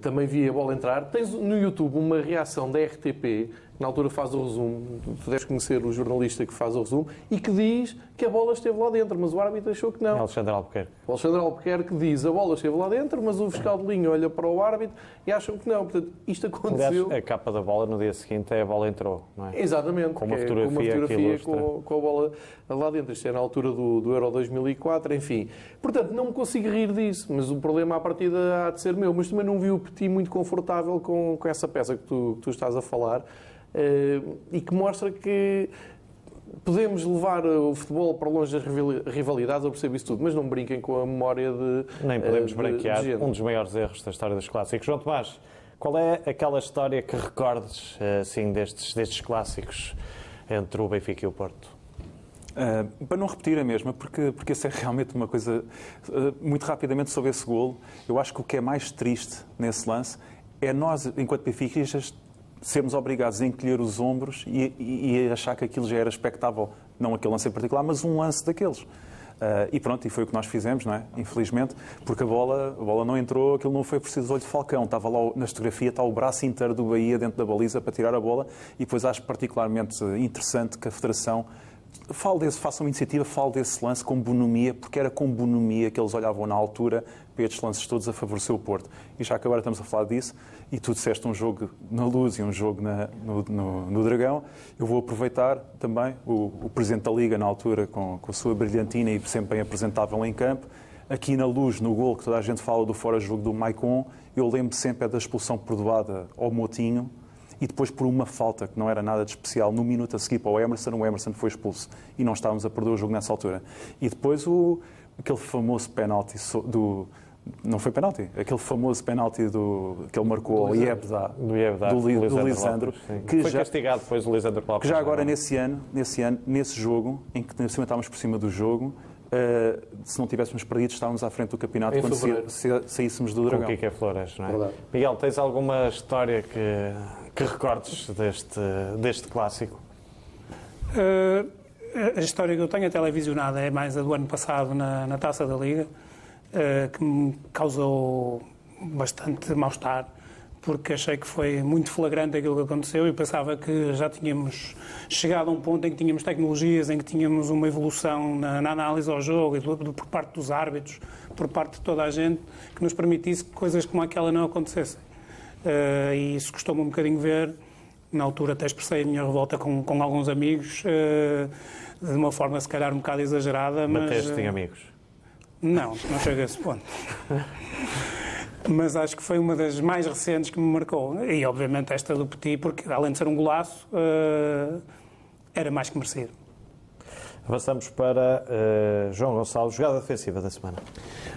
também vi a bola entrar. Tens no YouTube uma reação da RTP na altura faz o resumo, tu deves conhecer o jornalista que faz o resumo, e que diz que a bola esteve lá dentro, mas o árbitro achou que não. É Alexandre Albuquerque. O Alexandre Albuquerque diz a bola esteve lá dentro, mas o fiscal de linha olha para o árbitro e acham que não. Portanto, isto aconteceu. Aliás, a capa da bola no dia seguinte é a bola entrou, não é? Exatamente. Com uma fotografia, com, uma fotografia com, com, a bola lá dentro. Isto é na altura do, do Euro 2004, enfim. Portanto, não me consigo rir disso, mas o problema à partida há de ser meu. Mas também não vi o Petit muito confortável com, com essa peça que tu, que tu estás a falar. Eh, e que mostra que podemos levar o futebol para longe das rivalidades, eu percebo isso tudo, mas não brinquem com a memória de. Nem podemos eh, de, branquear de um dos maiores erros da história dos clássicos. João Tomás, qual é aquela história que recordes eh, assim, destes, destes clássicos entre o Benfica e o Porto? Uh, para não repetir a mesma, porque, porque isso é realmente uma coisa. Uh, muito rapidamente sobre esse golo, eu acho que o que é mais triste nesse lance é nós, enquanto benfiquistas, sermos obrigados a encolher os ombros e, e, e, achar que aquilo já era expectável, não aquele lance em particular, mas um lance daqueles. Uh, e pronto, e foi o que nós fizemos, não é? Infelizmente, porque a bola, a bola não entrou, aquilo não foi preciso olho de falcão. Estava lá na fotografia, está o braço inteiro do Bahia dentro da baliza para tirar a bola. E depois acho particularmente interessante que a Federação fale desse, faça uma iniciativa, fale desse lance com bonomia, porque era com bonomia que eles olhavam na altura para estes lances todos a favorecer o Porto. E já que agora estamos a falar disso, e tu disseste um jogo na luz e um jogo na, no, no, no, Dragão, eu vou aproveitar também o, o Presidente da Liga, na altura, com, com a sua brilhantina e sempre bem apresentável em campo, aqui na luz, no gol, que toda a gente fala do fora-jogo do Maicon, eu lembro sempre é da expulsão perdoada ao Motinho, e depois por uma falta que não era nada de especial, no minuto a seguir para o Emerson, o Emerson foi expulso e não estávamos a perder o jogo nessa altura. E depois o, aquele famoso penalti do, não foi penalti, aquele famoso penalti do, que ele marcou ao Iebda, do, Iebda, do, do, do Lisandro, que foi já, castigado depois o Lisandro Lopes. Que já agora nesse ano, nesse ano, nesse jogo, em que cima estávamos por cima do jogo, Uh, se não tivéssemos perdido, estávamos à frente do campeonato em quando sa saíssemos do Dragão. Com o Kike Flores, não é? Verdade. Miguel, tens alguma história que, que recordes deste, deste clássico? Uh, a história que eu tenho, a televisionada, é mais a do ano passado na, na Taça da Liga, que me causou bastante mal-estar porque achei que foi muito flagrante aquilo que aconteceu e pensava que já tínhamos chegado a um ponto em que tínhamos tecnologias, em que tínhamos uma evolução na, na análise ao jogo e por parte dos árbitros, por parte de toda a gente, que nos permitisse que coisas como aquela não acontecessem. Uh, e isso custou-me um bocadinho ver. Na altura até expressei a minha revolta com, com alguns amigos, uh, de uma forma se calhar um bocado exagerada. Bateste mas, uh, em amigos? Não, não chega a esse ponto. mas acho que foi uma das mais recentes que me marcou. E, obviamente, esta do Petit, porque, além de ser um golaço, uh, era mais que merecido. Avançamos para uh, João Gonçalves, jogada defensiva da semana.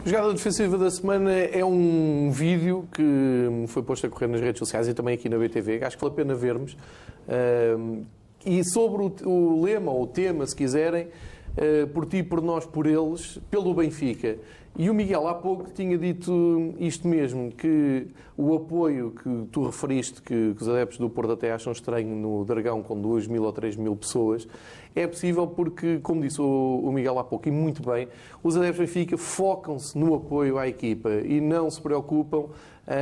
Jogada defensiva da semana é um vídeo que foi posto a correr nas redes sociais e também aqui na BTV, que acho que vale a pena vermos. Uh, e sobre o, o, lema, ou o tema, se quiserem, por ti, por nós, por eles, pelo Benfica. E o Miguel há pouco tinha dito isto mesmo, que o apoio que tu referiste, que, os adeptos do Porto até acham estranho no Dragão com 2 mil ou 3 mil pessoas, é possível porque, como disse o Miguel há pouco, e muito bem, os adeptos do Benfica focam-se no apoio à equipa e não se preocupam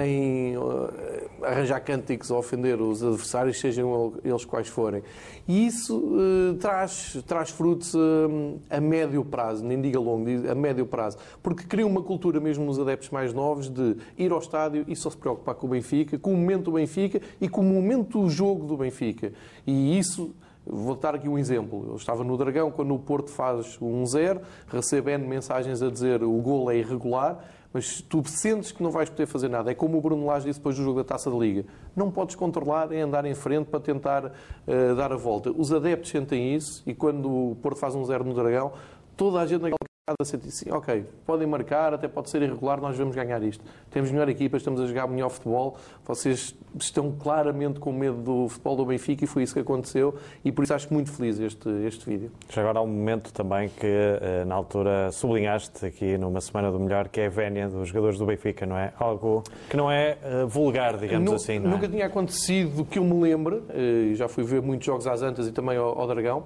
em eh, arranjar cânticos a ofender os adversários, sejam eles quais forem. E isso uh, traz, traz frutos uh, a médio prazo, nem diga longo, a médio prazo, porque cria uma cultura mesmo nos adeptos mais novos de ir ao estádio e só se preocupar com o Benfica, com o momento do Benfica e com o momento do jogo do Benfica. E isso Vou dar aqui um exemplo. Eu estava no Dragão quando o Porto faz um 0, recebe N mensagens a dizer o gol é irregular, mas tu sentes que não vais poder fazer nada. É como o Bruno Lage disse depois do jogo da Taça da Liga. Não podes controlar é andar em frente para tentar uh, dar a volta. Os adeptos sentem isso e quando o Porto faz um zero no Dragão, toda a gente naquela a sentir assim, ok, podem marcar, até pode ser irregular, nós vamos ganhar isto. Temos melhor equipa, estamos a jogar melhor futebol, vocês estão claramente com medo do futebol do Benfica e foi isso que aconteceu e por isso acho muito feliz este, este vídeo. Já agora há um momento também que eh, na altura sublinhaste aqui numa Semana do Melhor, que é a vénia dos jogadores do Benfica, não é? Algo que não é uh, vulgar, digamos assim. É? Nunca tinha acontecido que eu me lembre, uh, já fui ver muitos jogos às Antas e também ao, ao Dragão,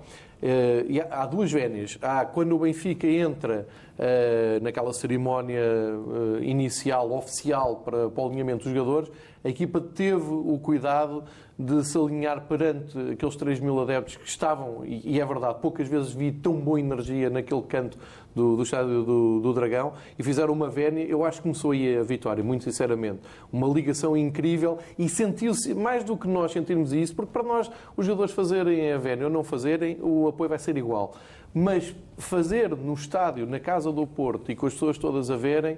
e há, duas vénias. Há quando o Benfica entra uh, naquela cerimónia uh, inicial, oficial, para, para o alinhamento dos jogadores, a equipa teve o cuidado de se alinhar perante aqueles 3 mil adeptos que estavam, e é verdade, poucas vezes vi tão boa energia naquele canto do, do estádio do, do, Dragão e fizeram uma vénia. Eu acho que começou aí a vitória, muito sinceramente. Uma ligação incrível e sentiu-se, mais do que nós sentirmos isso, porque para nós, os jogadores fazerem a vénia ou não fazerem, o apoio vai ser igual. Mas fazer no estádio, na casa do Porto e com as pessoas todas a verem,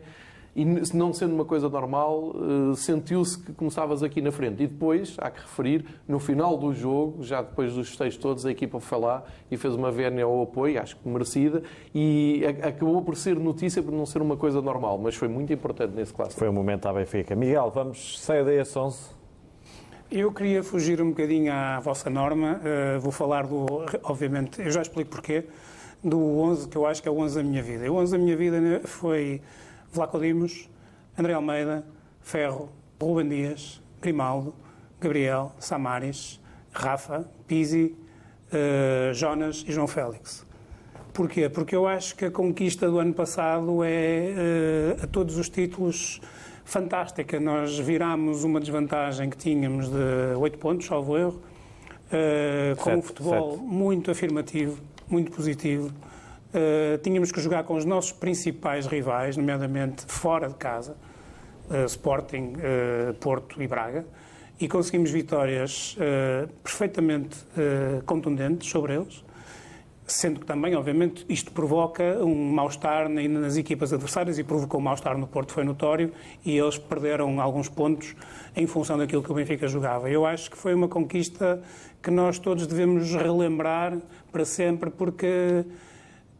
e não sendo uma coisa normal, eh, sentiu-se que começavas aqui na frente. E depois, há que referir, no final do jogo, já depois dos festejos todos, a equipa foi lá e fez uma vénia ao apoio, acho que merecida, e acabou por ser notícia por não ser uma coisa normal, mas foi muito importante nesse clássico. Foi um momento à Benfica. Miguel, vamos sair daí a 11. Eu queria fugir um bocadinho à vossa norma. Uh, vou falar do, obviamente, eu já explico porquê, do 11 que eu acho que é o 11 da minha vida. O 11 da minha vida foi Vlaco Dimos, André Almeida, Ferro, Ruben Dias, Grimaldo, Gabriel, Samaris, Rafa, Pizzi, uh, Jonas e João Félix. Porquê? Porque eu acho que a conquista do ano passado é, uh, a todos os títulos, fantástica. Nós virámos uma desvantagem que tínhamos de 8 pontos, salvo erro, uh, com um futebol sete. muito afirmativo, muito positivo. Uh, tínhamos que jogar com os nossos principais rivais, nomeadamente fora de casa, uh, Sporting, uh, Porto e Braga, e conseguimos vitórias perfeitamente contundentes sobre eles, sendo que também, obviamente, isto provoca um mal-estar nas equipas adversárias e provocou um mal-estar no Porto, foi notório, e eles perderam alguns pontos em função daquilo que o Benfica jogava. Eu acho que foi uma conquista que nós todos devemos relembrar para sempre, porque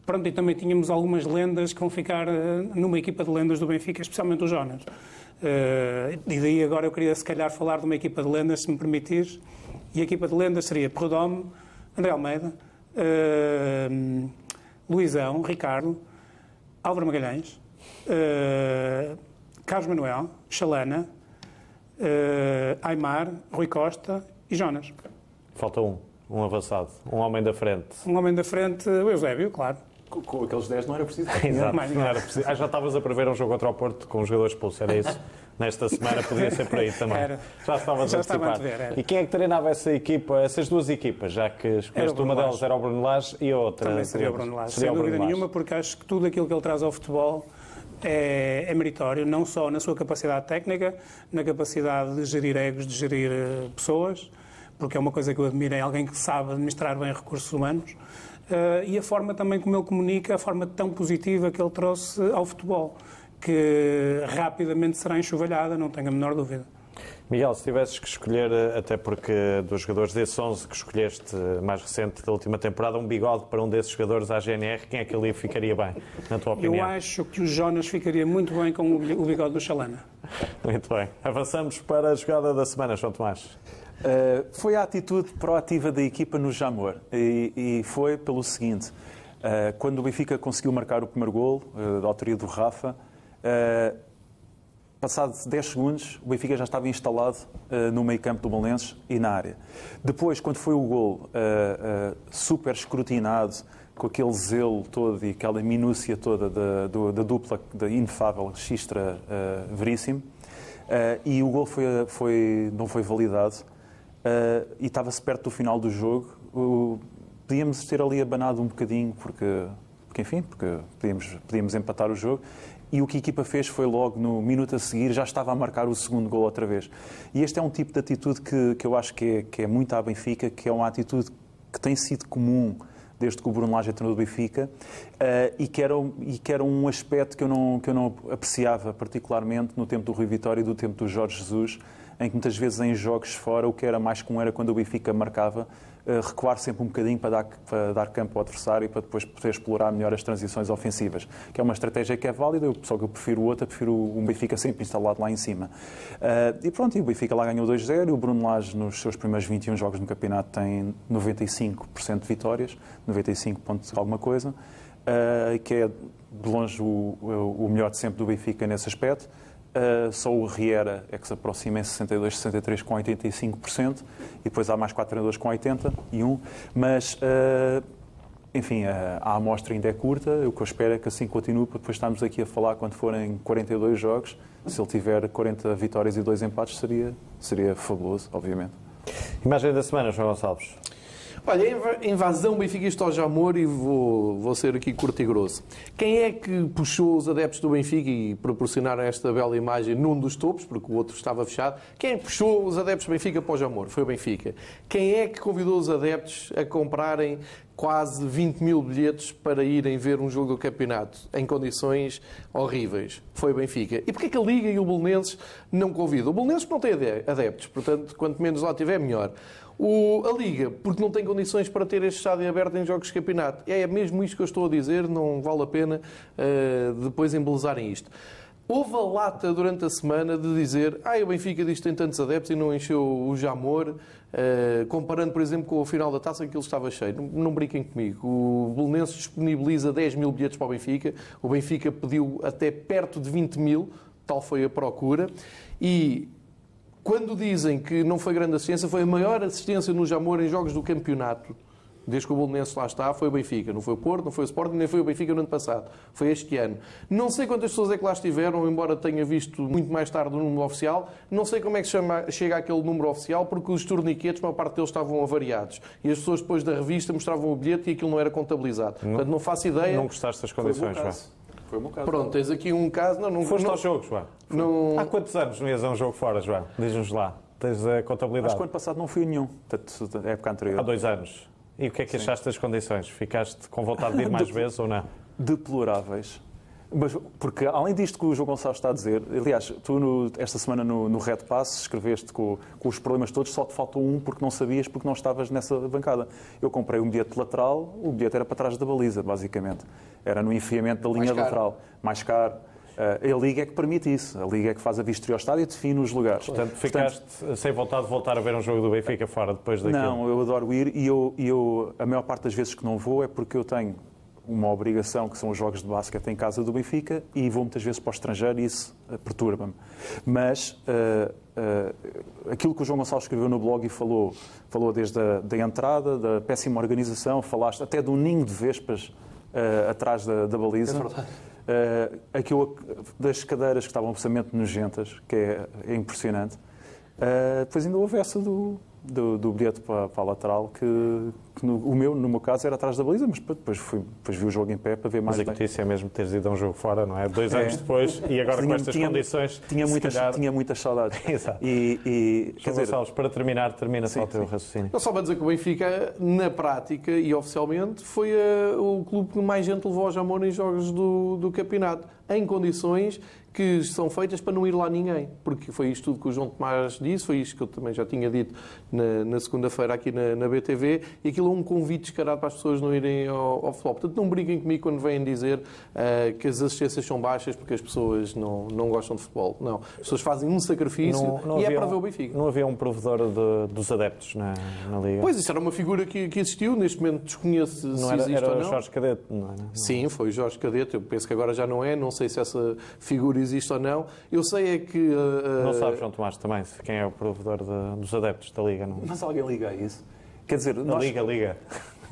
Pronto, e também tínhamos algumas lendas que vão ficar eh, numa equipa de lendas do Benfica, especialmente o Jonas. Uh, e daí agora eu queria se calhar falar de uma equipa de lendas, se me permitires. E a equipa de lendas seria Perdomo, André Almeida, uh, Luizão, Ricardo, Álvaro Magalhães, uh, Carlos Manuel, Chalana, Aymar, Rui Costa e Jonas. Falta um, um avançado, um homem da frente. Um homem da frente, o Eusébio, claro. Com, com, aqueles 10 não era preciso. (laughs) Exato, mais não era preciso. Ah, já estavas a prever um jogo contra o Porto com os jogadores expulsos, era isso? Nesta semana podia ser por aí também. Era. Já estavas já a estava a ver, E quem é que treinava essa equipa, essas duas equipas, já que escolheste uma delas era o Bruno Lage e a outra? Também seria o Bruno Lage, sem dúvida nenhuma, porque acho que tudo aquilo que ele traz ao futebol é, é, meritório, não só na sua capacidade técnica, na capacidade de gerir egos, de gerir uh, pessoas, porque é uma coisa que eu admiro, é alguém que sabe administrar bem recursos humanos, e a forma também como ele comunica, a forma tão positiva que ele trouxe ao futebol, que rapidamente será enxovalhada, não tenho a menor dúvida. Miguel, se tivesses que escolher, eh, até porque dos jogadores desses 11 que escolheste eh, mais recente da última temporada, um bigode para um desses jogadores à GNR, quem é que ali ficaria bem, na tua opinião? Eu acho que o Jonas ficaria muito bem com o bigode do Chalana. (laughs) Muito bem. Avançamos para a jogada da semana, João Tomás. Uh, foi a atitude proativa da equipa no Jamor e, e foi pelo seguinte: uh, quando o Benfica conseguiu marcar o primeiro gol, uh, da autoria do Rafa, uh, passados 10 segundos, o Benfica já estava instalado no meio campo do Belenenses e na área. Depois, quando foi o gol super escrutinado, com aquele zelo todo e aquela minúcia toda da, da dupla, da inefável Xistra Veríssimo, e o gol foi, foi, não foi validado, uh, e estava-se perto do final do jogo. Uh, podíamos ter ali abanado um bocadinho, porque, porque enfim, porque podíamos, podíamos empatar o jogo. E o que a equipa fez foi logo no minuto a seguir, já estava a marcar o segundo gol outra vez. E este é um tipo de atitude que, que eu acho que é, que é muito à Benfica, que é uma atitude que tem sido comum desde que o Bruno Lage no Benfica, uh, e, que era, e que era um aspecto que eu, não, que eu não apreciava particularmente no tempo do Rui Vitória e do tempo do Jorge Jesus, em que muitas vezes em jogos fora o que era mais comum era quando o Benfica marcava recuar sempre um bocadinho para dar, para dar campo ao adversário e para depois poder explorar melhor as transições ofensivas, que é uma estratégia que é válida, só que eu prefiro outra, prefiro o Benfica sempre instalado lá em cima. Uh, e pronto, e o Benfica lá ganhou 2-0 e o Bruno Lage nos seus primeiros 21 jogos no campeonato tem 95% de vitórias, 95 pontos alguma coisa, uh, que é de longe o, o melhor de sempre do Benfica nesse aspecto. Uh, só o Riera é que se aproxima em 62, 63 com 85%, e depois há mais quatro treinadores com 80 e um. Mas, uh, enfim, a, a amostra ainda é curta. O que eu espero é que assim continue, para depois estarmos aqui a falar quando forem 42 jogos. Se ele tiver 40 vitórias e dois empates, seria, seria fabuloso, obviamente. Imagem da semana, João Gonçalves. Olha, invasão benfiquista ao Jamor e vou, vou ser aqui curto e grosso. Quem é que puxou os adeptos do Benfica e proporcionaram esta bela imagem num dos topos, porque o outro estava fechado? Quem é puxou os adeptos do Benfica para o Jamor? Foi o Benfica. Quem é que convidou os adeptos a comprarem quase 20 mil bilhetes para irem ver um jogo do campeonato em condições horríveis. Foi o Benfica. E porquê que a Liga e o Belenenses não convidam? O Belenenses não tem adeptos, portanto, quanto menos lá tiver, melhor. O, a Liga, porque não tem condições para ter este estádio aberto em jogos de campeonato. É mesmo isto que eu estou a dizer, não vale a pena uh, depois embelezarem isto. Houve a lata durante a semana de dizer ah, o Benfica diz que tem tantos adeptos e não encheu o Jamor, uh, comparando, por exemplo, com o final da taça que ele estava cheio. Não, não brinquem comigo. O Belenenses disponibiliza 10 mil bilhetes para o Benfica, o Benfica pediu até perto de 20 mil, tal foi a procura, e quando dizem que não foi grande assistência, foi a maior assistência no Jamor em jogos do campeonato. Desde que o Bolonense lá está, foi o Benfica. Não foi o Porto, não foi o Sporting, nem foi o Benfica no ano passado. Foi este ano. Não sei quantas pessoas é que lá estiveram, embora tenha visto muito mais tarde o número oficial. Não sei como é que chama, chega aquele número oficial, porque os torniquetes, a maior parte deles estavam avariados. E as pessoas depois da revista mostravam o bilhete e aquilo não era contabilizado. Não, Portanto, não faço ideia. Não gostaste das condições, foi o meu caso. Pronto, tens aqui um caso. Não, não, Foste não, ao jogo, João? Não... Há quantos anos não ias a um jogo fora, João? Diz-nos lá. Tens a contabilidade. Acho que o ano passado não fui nenhum, da época anterior. Há dois anos. E o que é que Sim. achaste das condições? Ficaste com vontade de ir (laughs) mais vezes ou não? Deploráveis. Mas, porque, além disto que o João Gonçalves está a dizer, aliás, tu no, esta semana no, no Red Pass escreveste com, com, os problemas todos, só te faltou um porque não sabias, porque não estavas nessa bancada. Eu comprei um bilhete lateral, o bilhete era para trás da baliza, basicamente. Era no enfiamento da linha mais lateral. Mais caro. Uh, a Liga é que permite isso. A Liga é que faz a vistoria ao estádio e define os lugares. Portanto, ficaste Portanto, sem vontade de voltar a ver um jogo do Benfica fora depois daquilo? Não, eu adoro ir e eu, eu, a maior parte das vezes que não vou é porque eu tenho uma obrigação, que são os jogos de basquete em casa do Benfica, e vou muitas vezes para o estrangeiro e isso uh, perturba-me. Mas uh, uh, aquilo que o João Gonçalves escreveu no blog e falou, falou desde a da entrada, da péssima organização, falaste até do ninho de vespas atrás da, da baliza. É. Uh, aquilo das cadeiras que estavam absolutamente nojentas, que é, é impressionante. Uh, depois ainda houve essa do, do, do bilhete para, para, a lateral, que, que no, o meu, no meu caso, era atrás da baliza, mas depois, fui, depois vi o jogo em pé para ver mais Mas a notícia é mesmo teres ido a um jogo fora, não é? Dois é. anos depois e agora tinha, com estas tinha, condições... Tinha muitas, calhar... tinha muitas saudades. (laughs) Exato. E, e, quer dizer, Gonçalves, para terminar, termina sim, só o teu sim. raciocínio. Não só para dizer que o Benfica, na prática e oficialmente, foi a, o clube que mais gente levou ao Jamor em jogos do, do campeonato, em condições que são feitas para não ir lá ninguém. Porque foi isto tudo que o João Tomás disse, foi isto que eu também já tinha dito na, na segunda-feira aqui na, na, BTV, e aquilo é um convite descarado para as pessoas não irem ao, ao futebol. Portanto, não briguem comigo quando vêm dizer uh, que as assistências são baixas porque as pessoas não, não gostam de futebol. Não. As pessoas fazem um sacrifício não, não e é para ver o Benfica. Não havia um provedor de, dos adeptos na, na Liga? Pois, isso era uma figura que, que existiu, neste momento desconheço não se era, existe era ou não. Jorge Cadete, não é? Sim, foi Jorge Cadete, eu penso que agora já não é, não sei se essa figura existe ou não. Eu sei é que. Uh, não sabes, João Tomás, também, quem é o provedor de, dos adeptos da Liga. Não? Mas alguém liga a isso? Quer dizer, a nós... Liga, Liga.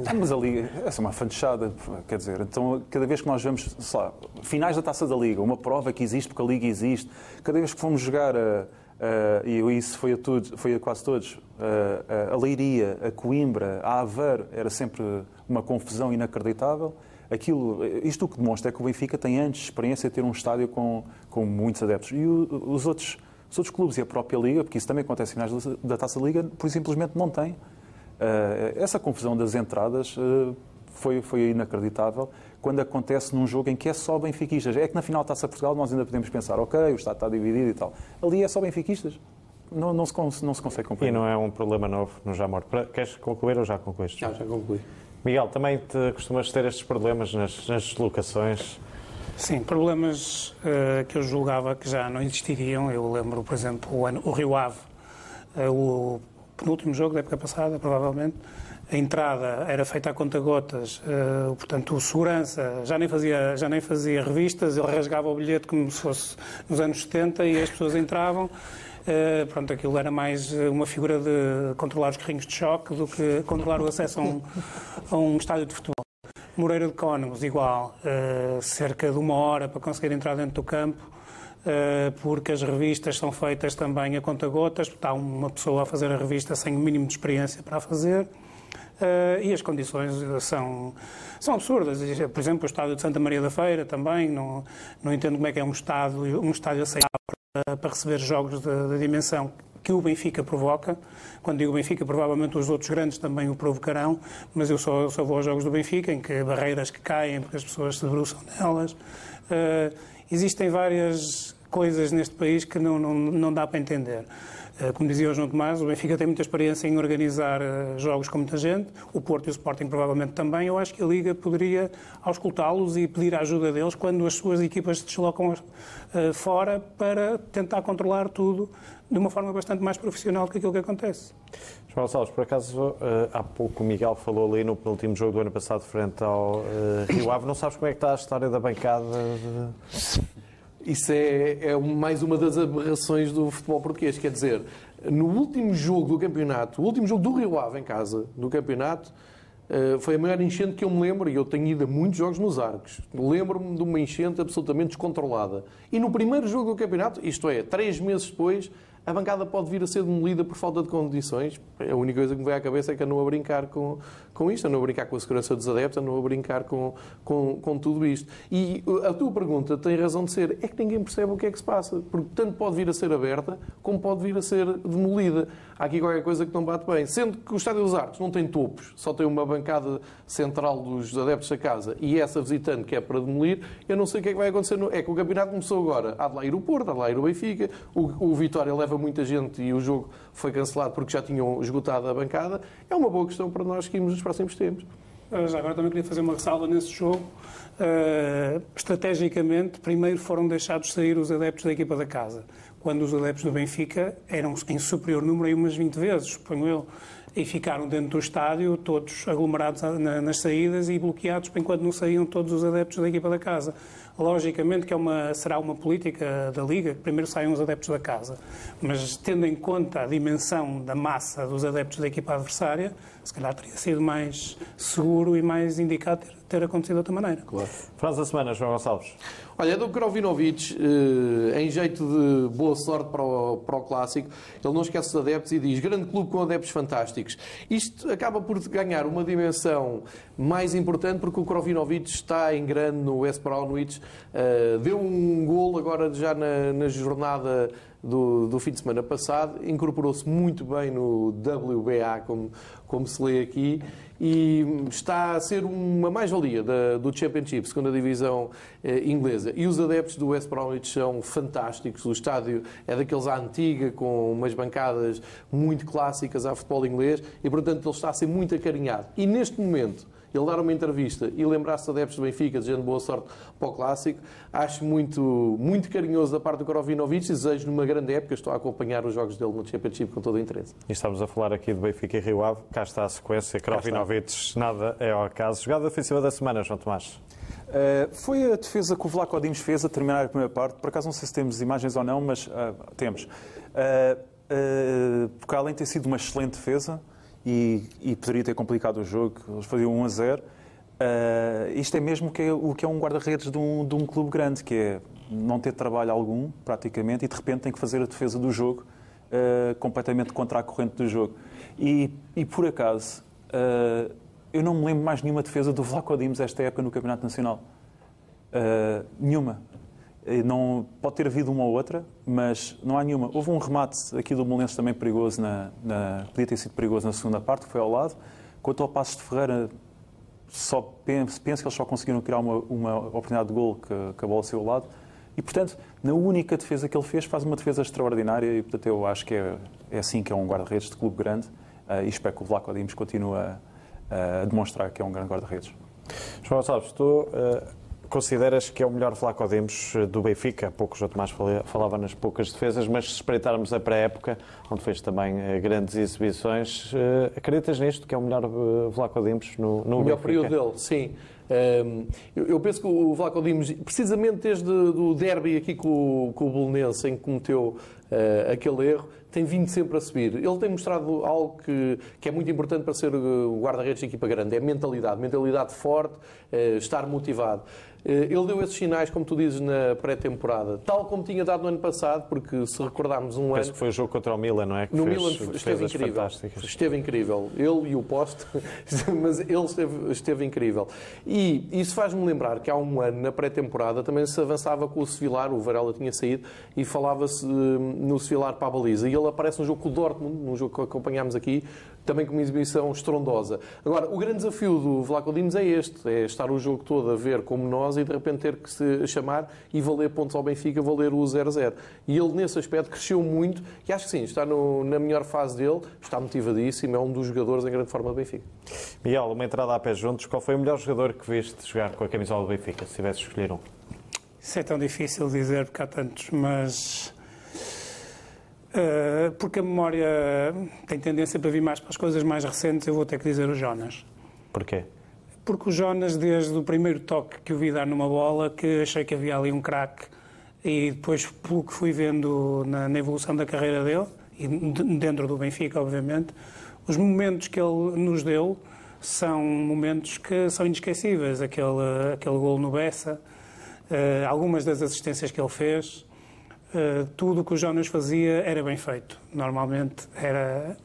Ah, mas a Liga, essa é uma fanchada, quer dizer, então cada vez que nós vemos, sei lá, finais da Taça da Liga, uma prova que existe porque a Liga existe, cada vez que fomos jogar a, a e isso foi a, tudo, foi a quase todos, a, a Leiria, a Coimbra, a Aveiro, era sempre uma confusão inacreditável aquilo, isto o que demonstra é que o Benfica tem antes experiência de ter um estádio com, com muitos adeptos. E o, os, outros, os outros clubes e a própria Liga, porque isso também acontece em finais da Taça Liga, por simplesmente não tem. Uh, essa confusão das entradas uh, foi, foi inacreditável quando acontece num jogo em que é só benfiquistas. É que na final da Taça Portugal nós ainda podemos pensar, ok, o Estado está dividido e tal. Ali é só benfiquistas. Não, não, se, não se consegue compreender. E não é um problema novo no Jamor. Queres concluir ou já concluíste? Já, já concluí. Miguel, também te costumas ter estes problemas nas, nas deslocações? Sim, problemas uh, que eu julgava que já não existiriam. Eu lembro, por exemplo, o, ano, o Rio Ave, uh, o penúltimo jogo da época passada, provavelmente, a entrada era feita a conta-gotas, uh, portanto, o segurança já nem, fazia, já nem fazia revistas, ele rasgava o bilhete como se fosse nos anos 70 e as pessoas entravam. Uh, pronto, aquilo era mais uma figura de controlar os carrinhos de choque do que controlar o acesso a um, a um estádio de futebol. Moreira de Cónegos, igual, uh, cerca de uma hora para conseguir entrar dentro do campo, uh, porque as revistas são feitas também a conta-gotas, está uma pessoa a fazer a revista sem o mínimo de experiência para a fazer. Uh, e as condições são, são absurdas. Por exemplo, o estádio de Santa Maria da Feira também, não, não entendo como é que é um estádio, um estádio aceitável para, para receber jogos de, dimensão que o Benfica provoca. Quando digo Benfica, provavelmente os outros grandes também o provocarão, mas eu só, só vou aos jogos do Benfica, em que barreiras que caem porque as pessoas se debruçam nelas. Uh, existem várias coisas neste país que não, não, não dá para entender. Eh, como dizia o João Tomás, o Benfica tem muita experiência em organizar eh, jogos com muita gente, o Porto e o Sporting provavelmente também. Eu acho que a Liga poderia auscultá-los e pedir a ajuda deles quando as suas equipas se deslocam eh, fora para tentar controlar tudo de uma forma bastante mais profissional do que aquilo que acontece. João Gonçalves, por acaso, há pouco o Miguel falou ali no penúltimo jogo do ano passado frente ao Rio Ave. Não sabes como é que está a história da bancada? De... Isso é, é, mais uma das aberrações do futebol português. Quer dizer, no último jogo do campeonato, o último jogo do Rio Ave em casa, do campeonato, eh, foi a maior enchente que eu me lembro, e eu tenho ido a muitos jogos nos arcos. Lembro-me de uma enchente absolutamente descontrolada. E no primeiro jogo do campeonato, isto é, três meses depois, a bancada pode vir a ser demolida por falta de condições. A única coisa que me vem à cabeça é que não a brincar com, com isto, não a brincar com a segurança dos adeptos, não a brincar com, com, com tudo isto. E a tua pergunta tem razão de ser, é que ninguém percebe o que é que se passa, porque tanto pode vir a ser aberta, como pode vir a ser demolida. Há aqui qualquer coisa que não bate bem. Sendo que o Estádio dos Arcos não tem topos, só tem uma bancada central dos adeptos da casa e essa visitante que é para demolir, eu não sei o que é que vai acontecer. No... É que o campeonato começou agora. Há de lá ir o Porto, há de lá ir o Benfica, o, o Vitória leva muita gente e o jogo foi cancelado porque já tinham esgotado a bancada. É uma boa questão para nós seguirmos nos próximos tempos. Já agora também queria fazer uma ressalva nesse jogo. Uh, estrategicamente, primeiro foram deixados sair os adeptos da equipa da casa quando os adeptos do Benfica eram em superior número aí umas 20 vezes, suponho eu, e ficaram dentro do estádio, todos aglomerados nas saídas e bloqueados enquanto não saíam todos os adeptos da equipa da casa. Logicamente que é uma, será uma política da Liga que primeiro saiam os adeptos da casa, mas tendo em conta a dimensão da massa dos adeptos da equipa adversária, se calhar teria sido mais seguro e mais indicado ter, ter acontecido de outra maneira. Claro. Frase da semana, João Gonçalves. Olha, do Krovinovic, eh, em jeito de boa sorte para o, para o clássico, ele não esquece os adeptos e diz: grande clube com adeptos fantásticos. Isto acaba por ganhar uma dimensão mais importante porque o Krovinovic está em grande no West Bromwich, uh, deu um gol agora já na, na jornada do, do, fim de semana passado, incorporou-se muito bem no WBA, como, como se lê aqui, e está a ser uma mais-valia do Championship, segunda divisão eh, inglesa. E os adeptos do West Bromwich são fantásticos. O estádio é daqueles à antiga, com umas bancadas muito clássicas ao futebol inglês, e portanto ele está a ser muito acarinhado. E neste momento, ele dar uma entrevista e lembrar-se adeptos do Benfica, desejando boa sorte para o Clássico, acho muito, muito carinhoso da parte do Korovinovic e desejo numa grande época. Estou a acompanhar os jogos dele no Championship com todo o interesse. E estamos a falar aqui do Benfica e Rio Ave. Cá está a sequência. Korovinovic, nada é ao acaso. Jogada ofensiva da semana, João Tomás. Uh, foi a defesa que o Vlaco Dimos fez a terminar a primeira parte. Por acaso não sei se temos imagens ou não, mas uh, temos. Uh, porque além de ter sido uma excelente defesa, e, e poderia ter complicado o jogo. Eles faziam 1 a 0. Uh, eh, isto é mesmo que é, o que é um guarda-redes de um, de um clube grande, que é não ter trabalho algum, praticamente, e de repente tem que fazer a defesa do jogo completamente contra a corrente do jogo. E, e por acaso, eu não me lembro mais nenhuma defesa do Vlaco Dimos esta época no Campeonato Nacional. Uh, nenhuma. Não, pode ter havido uma ou outra, mas não há nenhuma. Houve um remate aqui do Molense também perigoso, na, na, podia ter sido perigoso na segunda parte, que foi ao lado. Quanto ao Passos de Ferreira, só penso, penso que eles só conseguiram criar uma, uma oportunidade de gol que, que a ao lado. E, portanto, na única defesa que ele fez, faz uma defesa extraordinária e, portanto, eu acho que é, é assim que é um guarda-redes de clube grande uh, e espero que o Vlaco Dimos continue a, a, demonstrar que é um grande guarda-redes. João Gonçalves, tu uh, consideras que é o melhor Vlaco Dimos do Benfica? Há pouco o Tomás falava nas poucas defesas, mas se espreitarmos a pré-época, onde fez também grandes exibições, acreditas nisto, que é o melhor Vlaco Dimos no, no o melhor Benfica? período dele, sim. Eu penso que o Vlaco Dimos, precisamente desde o derby aqui com, o Bolonense, em que cometeu aquele erro, tem vindo sempre a subir. Ele tem mostrado algo que, que é muito importante para ser o guarda-redes de equipa grande, é mentalidade, mentalidade forte, uh, estar motivado. Eh, ele deu esses sinais, como tu dizes, na pré-temporada, tal como tinha dado no ano passado, porque se recordarmos um Penso ano. que foi o jogo contra o Milan, não é? Que no fez Milan esteve incrível. Esteve incrível. Ele e o poste, (laughs) mas ele esteve, esteve incrível. E isso faz-me lembrar que há um ano, na pré-temporada, também se avançava com o Sevilar, o Varela tinha saído, e falava-se hum, no Sevilar para a baliza. E ele aparece no jogo com o Dortmund, num jogo que acompanhámos aqui, também com uma exibição estrondosa. Agora, o grande desafio do Vlaco Dimos é este, é estar o jogo todo a ver como nós e de repente ter que se chamar e valer pontos ao Benfica, valer o 0-0. E ele, nesse aspecto, cresceu muito e acho que sim, está no, na melhor fase dele, está motivadíssimo, é um dos jogadores em grande forma do Benfica. Miguel, uma entrada a pé juntos, qual foi o melhor jogador que viste jogar com a camisola do Benfica, se tivesse escolher um? Isso é tão difícil dizer porque há tantos, mas porque a memória tem tendência para vir mais para as coisas mais recentes, eu vou ter que dizer o Jonas. Porquê? Porque o Jonas, desde o primeiro toque que o vi dar numa bola, que achei que havia ali um craque, e depois, pelo que fui vendo na, na, evolução da carreira dele, e dentro do Benfica, obviamente, os momentos que ele nos deu são momentos que são inesquecíveis. Aquele, aquele gol no Bessa, uh, algumas das assistências que ele fez. Uh, tudo o que o Jonas fazia era bem feito. Normalmente era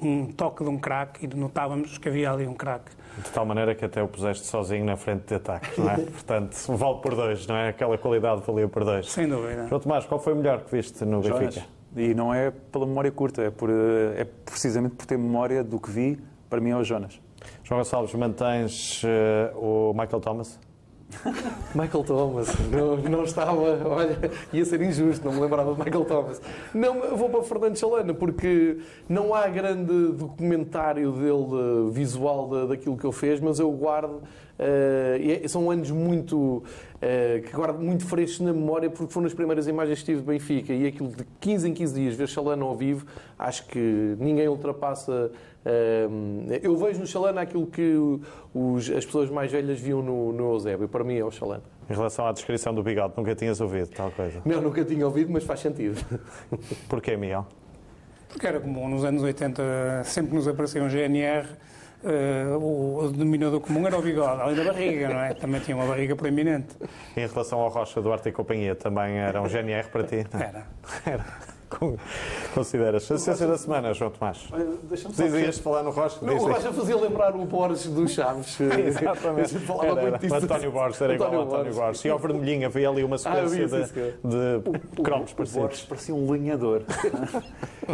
um toque de um craque e notávamos que havia ali um craque. De tal maneira que até o puseste sozinho na frente de ataque, não é? (laughs) Portanto, vale por dois, não é? Aquela qualidade valia por dois. Sem dúvida. João Tomás, qual foi o melhor que viste no Jonas. Benfica? E não é pela memória curta, é, por, é precisamente por ter memória do que vi, para mim é o Jonas. João Gonçalves, mantens uh, o Michael Thomas? Michael Thomas, não, não, estava, olha, ia ser injusto, não me lembrava de Michael Thomas. Não, vou para Fernando Chalana, porque não há grande documentário dele visual daquilo que ele fez, mas eu guardo Uh, são anos muito uh, que guardo muito frescos na memória porque foram as primeiras imagens que tive de Benfica e aquilo de 15 em 15 dias ver Chalana ao vivo acho que ninguém ultrapassa eu vejo no Chalana aquilo que os, as pessoas mais velhas viam no, no Eusébio para mim é o Chalana em relação à descrição do bigode, nunca tinhas ouvido tal coisa? Não, nunca tinha ouvido, mas faz sentido. (laughs) Porquê, Miguel? Porque era comum, nos anos 80 sempre nos aparecia um GNR Uh, o denominador comum era o bigode, além da barriga, não é? Também tinha uma barriga proeminente. Em relação ao Rocha Duarte e Companhia, também era um GNR para ti? Não? Era. Era. Consideras? A ciência da semana, João Tomás. Dizias falar no Rocha? Não, o Rocha fazia lembrar o Borges dos Chaves. (laughs) Exatamente. falava era, muito era. disso. António Borges era igual a António Borges. E ao vermelhinho havia ali uma sequência Ah, de, de cromos O Borges parecidos. parecia um lenhador. (laughs)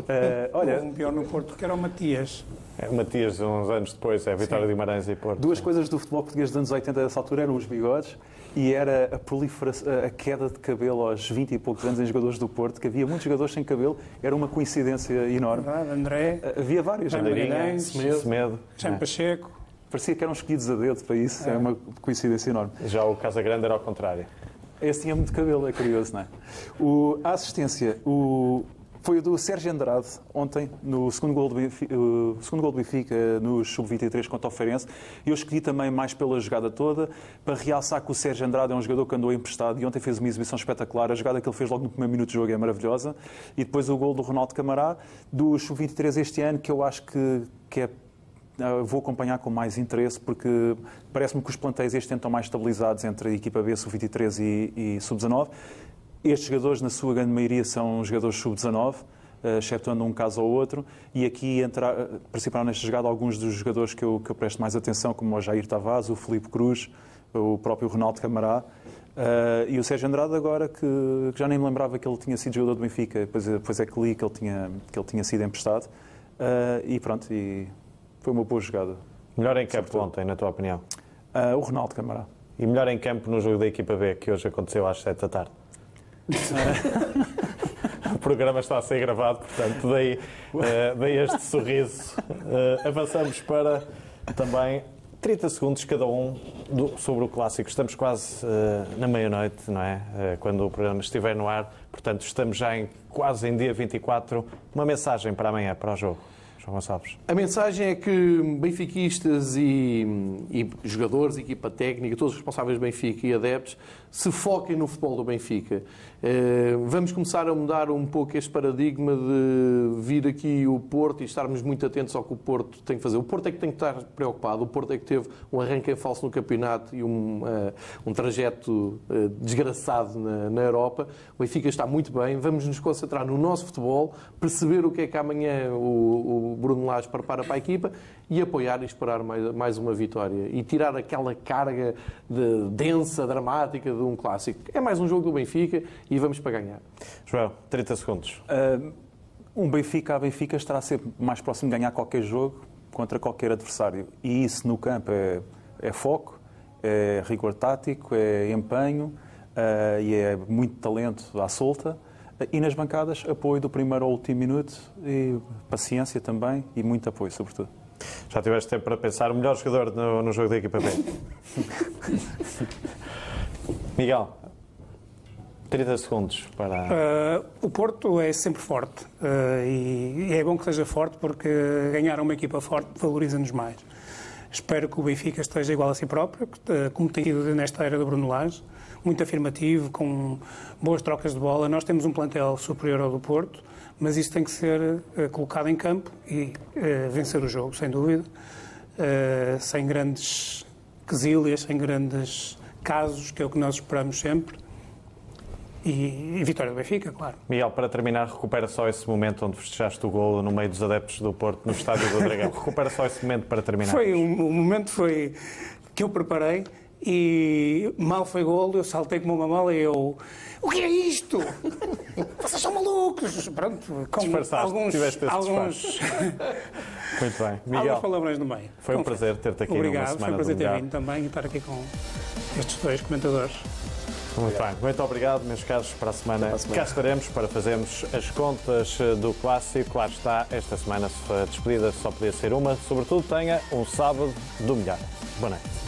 Eh, olha, Um pior no Porto, que era o Matias. É, Matias, uns anos depois, é a Vitória de Guimarães e Porto. Duas coisas do futebol português dos anos 80 dessa altura eram os bigodes e era a proliferação, a queda de cabelo aos 20 e poucos anos em jogadores do Porto, que havia muitos jogadores sem cabelo, era uma coincidência enorme. Verdade? André, Havia vários, é? Bandeirinha. Bandeirinha, Semedo. Semedo. Jean Pacheco. parecia que eram escolhidos a dedo para isso, é uma coincidência enorme. Já o Casa Grande era ao contrário. Esse tinha muito cabelo, é curioso, não é? O, a assistência o, foi o do Sérgio Andrade, ontem, no segundo gol do Benfica, o segundo gol do Benfica no Sub-23 contra o Feirense. Eu escolhi também mais pela jogada toda, para realçar que o Sérgio Andrade é um jogador que andou emprestado e ontem fez uma exibição espetacular. A jogada que ele fez logo no primeiro minuto de jogo é maravilhosa. E depois o gol do Ronaldo Camará, do Sub-23 este ano, que eu acho que, que é ah, vou acompanhar com mais interesse porque parece-me que os plantéis este ano estão mais estabilizados entre a equipa B, sub-23 e, e sub-19. Estes jogadores, na sua grande maioria, são jogadores sub-19, eh, excetuando um caso ou outro, e aqui entra, eh, participaram nesta jogada alguns dos jogadores que eu, que eu presto mais atenção, como o Jair Tavares, o Felipe Cruz, o próprio Ronaldo Camará, eh, e o Sérgio Andrade agora, que, que já nem me lembrava que ele tinha sido jogador do Benfica, depois, depois é que li que ele tinha, que ele tinha sido emprestado, e pronto, e foi uma boa jogada. Melhor em campo ontem, na tua opinião? Uh, o Ronaldo Camará. E melhor em campo no jogo da equipa B, que hoje aconteceu às 7 da tarde. (laughs) o programa está a ser gravado, portanto, daí, uh, daí este sorriso. Uh, avançamos para também 30 segundos cada um do, sobre o clássico. Estamos quase uh, na meia-noite, não é? Quando o programa estiver no ar. Portanto, estamos já em, quase em dia 24. Uma mensagem para amanhã, para o jogo. João Gonçalves. A mensagem é que benfiquistas e, e, jogadores, equipa técnica, todos os responsáveis Benfica e adeptos, se foquem no futebol do Benfica. Eh, vamos começar a mudar um pouco este paradigma de vir aqui o Porto e estarmos muito atentos ao que o Porto tem que fazer. O Porto é que tem que estar preocupado. O Porto é que teve um arranque em falso no campeonato e um, uh, um trajeto uh, desgraçado na, na, Europa. O Benfica está muito bem. Vamos nos concentrar no nosso futebol, perceber o que é que amanhã o, o Bruno Lage prepara para a equipa e apoiar e esperar mais, mais uma vitória. E tirar aquela carga de, densa, dramática de um clássico. É mais um jogo do Benfica e vamos para ganhar. João, 30 segundos. Uh, um Benfica a Benfica estará sempre mais próximo de ganhar qualquer jogo contra qualquer adversário. E isso no campo é, é foco, é rigor tático, é empenho uh, e é muito talento à solta. E nas bancadas, apoio do primeiro ao último minuto e paciência também e muito apoio, sobretudo. Já tiveste tempo para pensar o melhor jogador no, no jogo da equipa B. (laughs) Miguel, 30 segundos para. Uh, o Porto é sempre forte uh, e é bom que seja forte porque ganhar uma equipa forte valoriza-nos mais. Espero que o Benfica esteja igual a si próprio, uh, como tem sido nesta era do Bruno Lage, muito afirmativo, com boas trocas de bola. Nós temos um plantel superior ao do Porto, mas isso tem que ser colocado em campo e vencer o jogo, sem dúvida, sem grandes quesilhas, sem grandes casos, que é o que nós esperamos sempre e, e, vitória do Benfica, claro. Miguel, para terminar, recupera só esse momento onde festejaste o golo no meio dos adeptos do Porto, no estádio do Dragão. (laughs) recupera só esse momento para terminar. Foi um, um momento foi que eu preparei e mal foi golo, eu saltei como uma mala e eu... O que é isto? Vocês são malucos! Pronto, com alguns... alguns... (laughs) Muito bem. Miguel, alguns palavrões no meio. Foi um prazer ter-te aqui Obrigado, numa semana foi um prazer ter vindo também e estar aqui com estes dois comentadores. Muito bem, muito obrigado, meus caros. Para a semana, para a semana. cá estaremos para fazermos as contas eh, do clássico. Claro está, esta semana a despedida só podia ser uma. Sobretudo, tenha um sábado do melhor. Boa noite.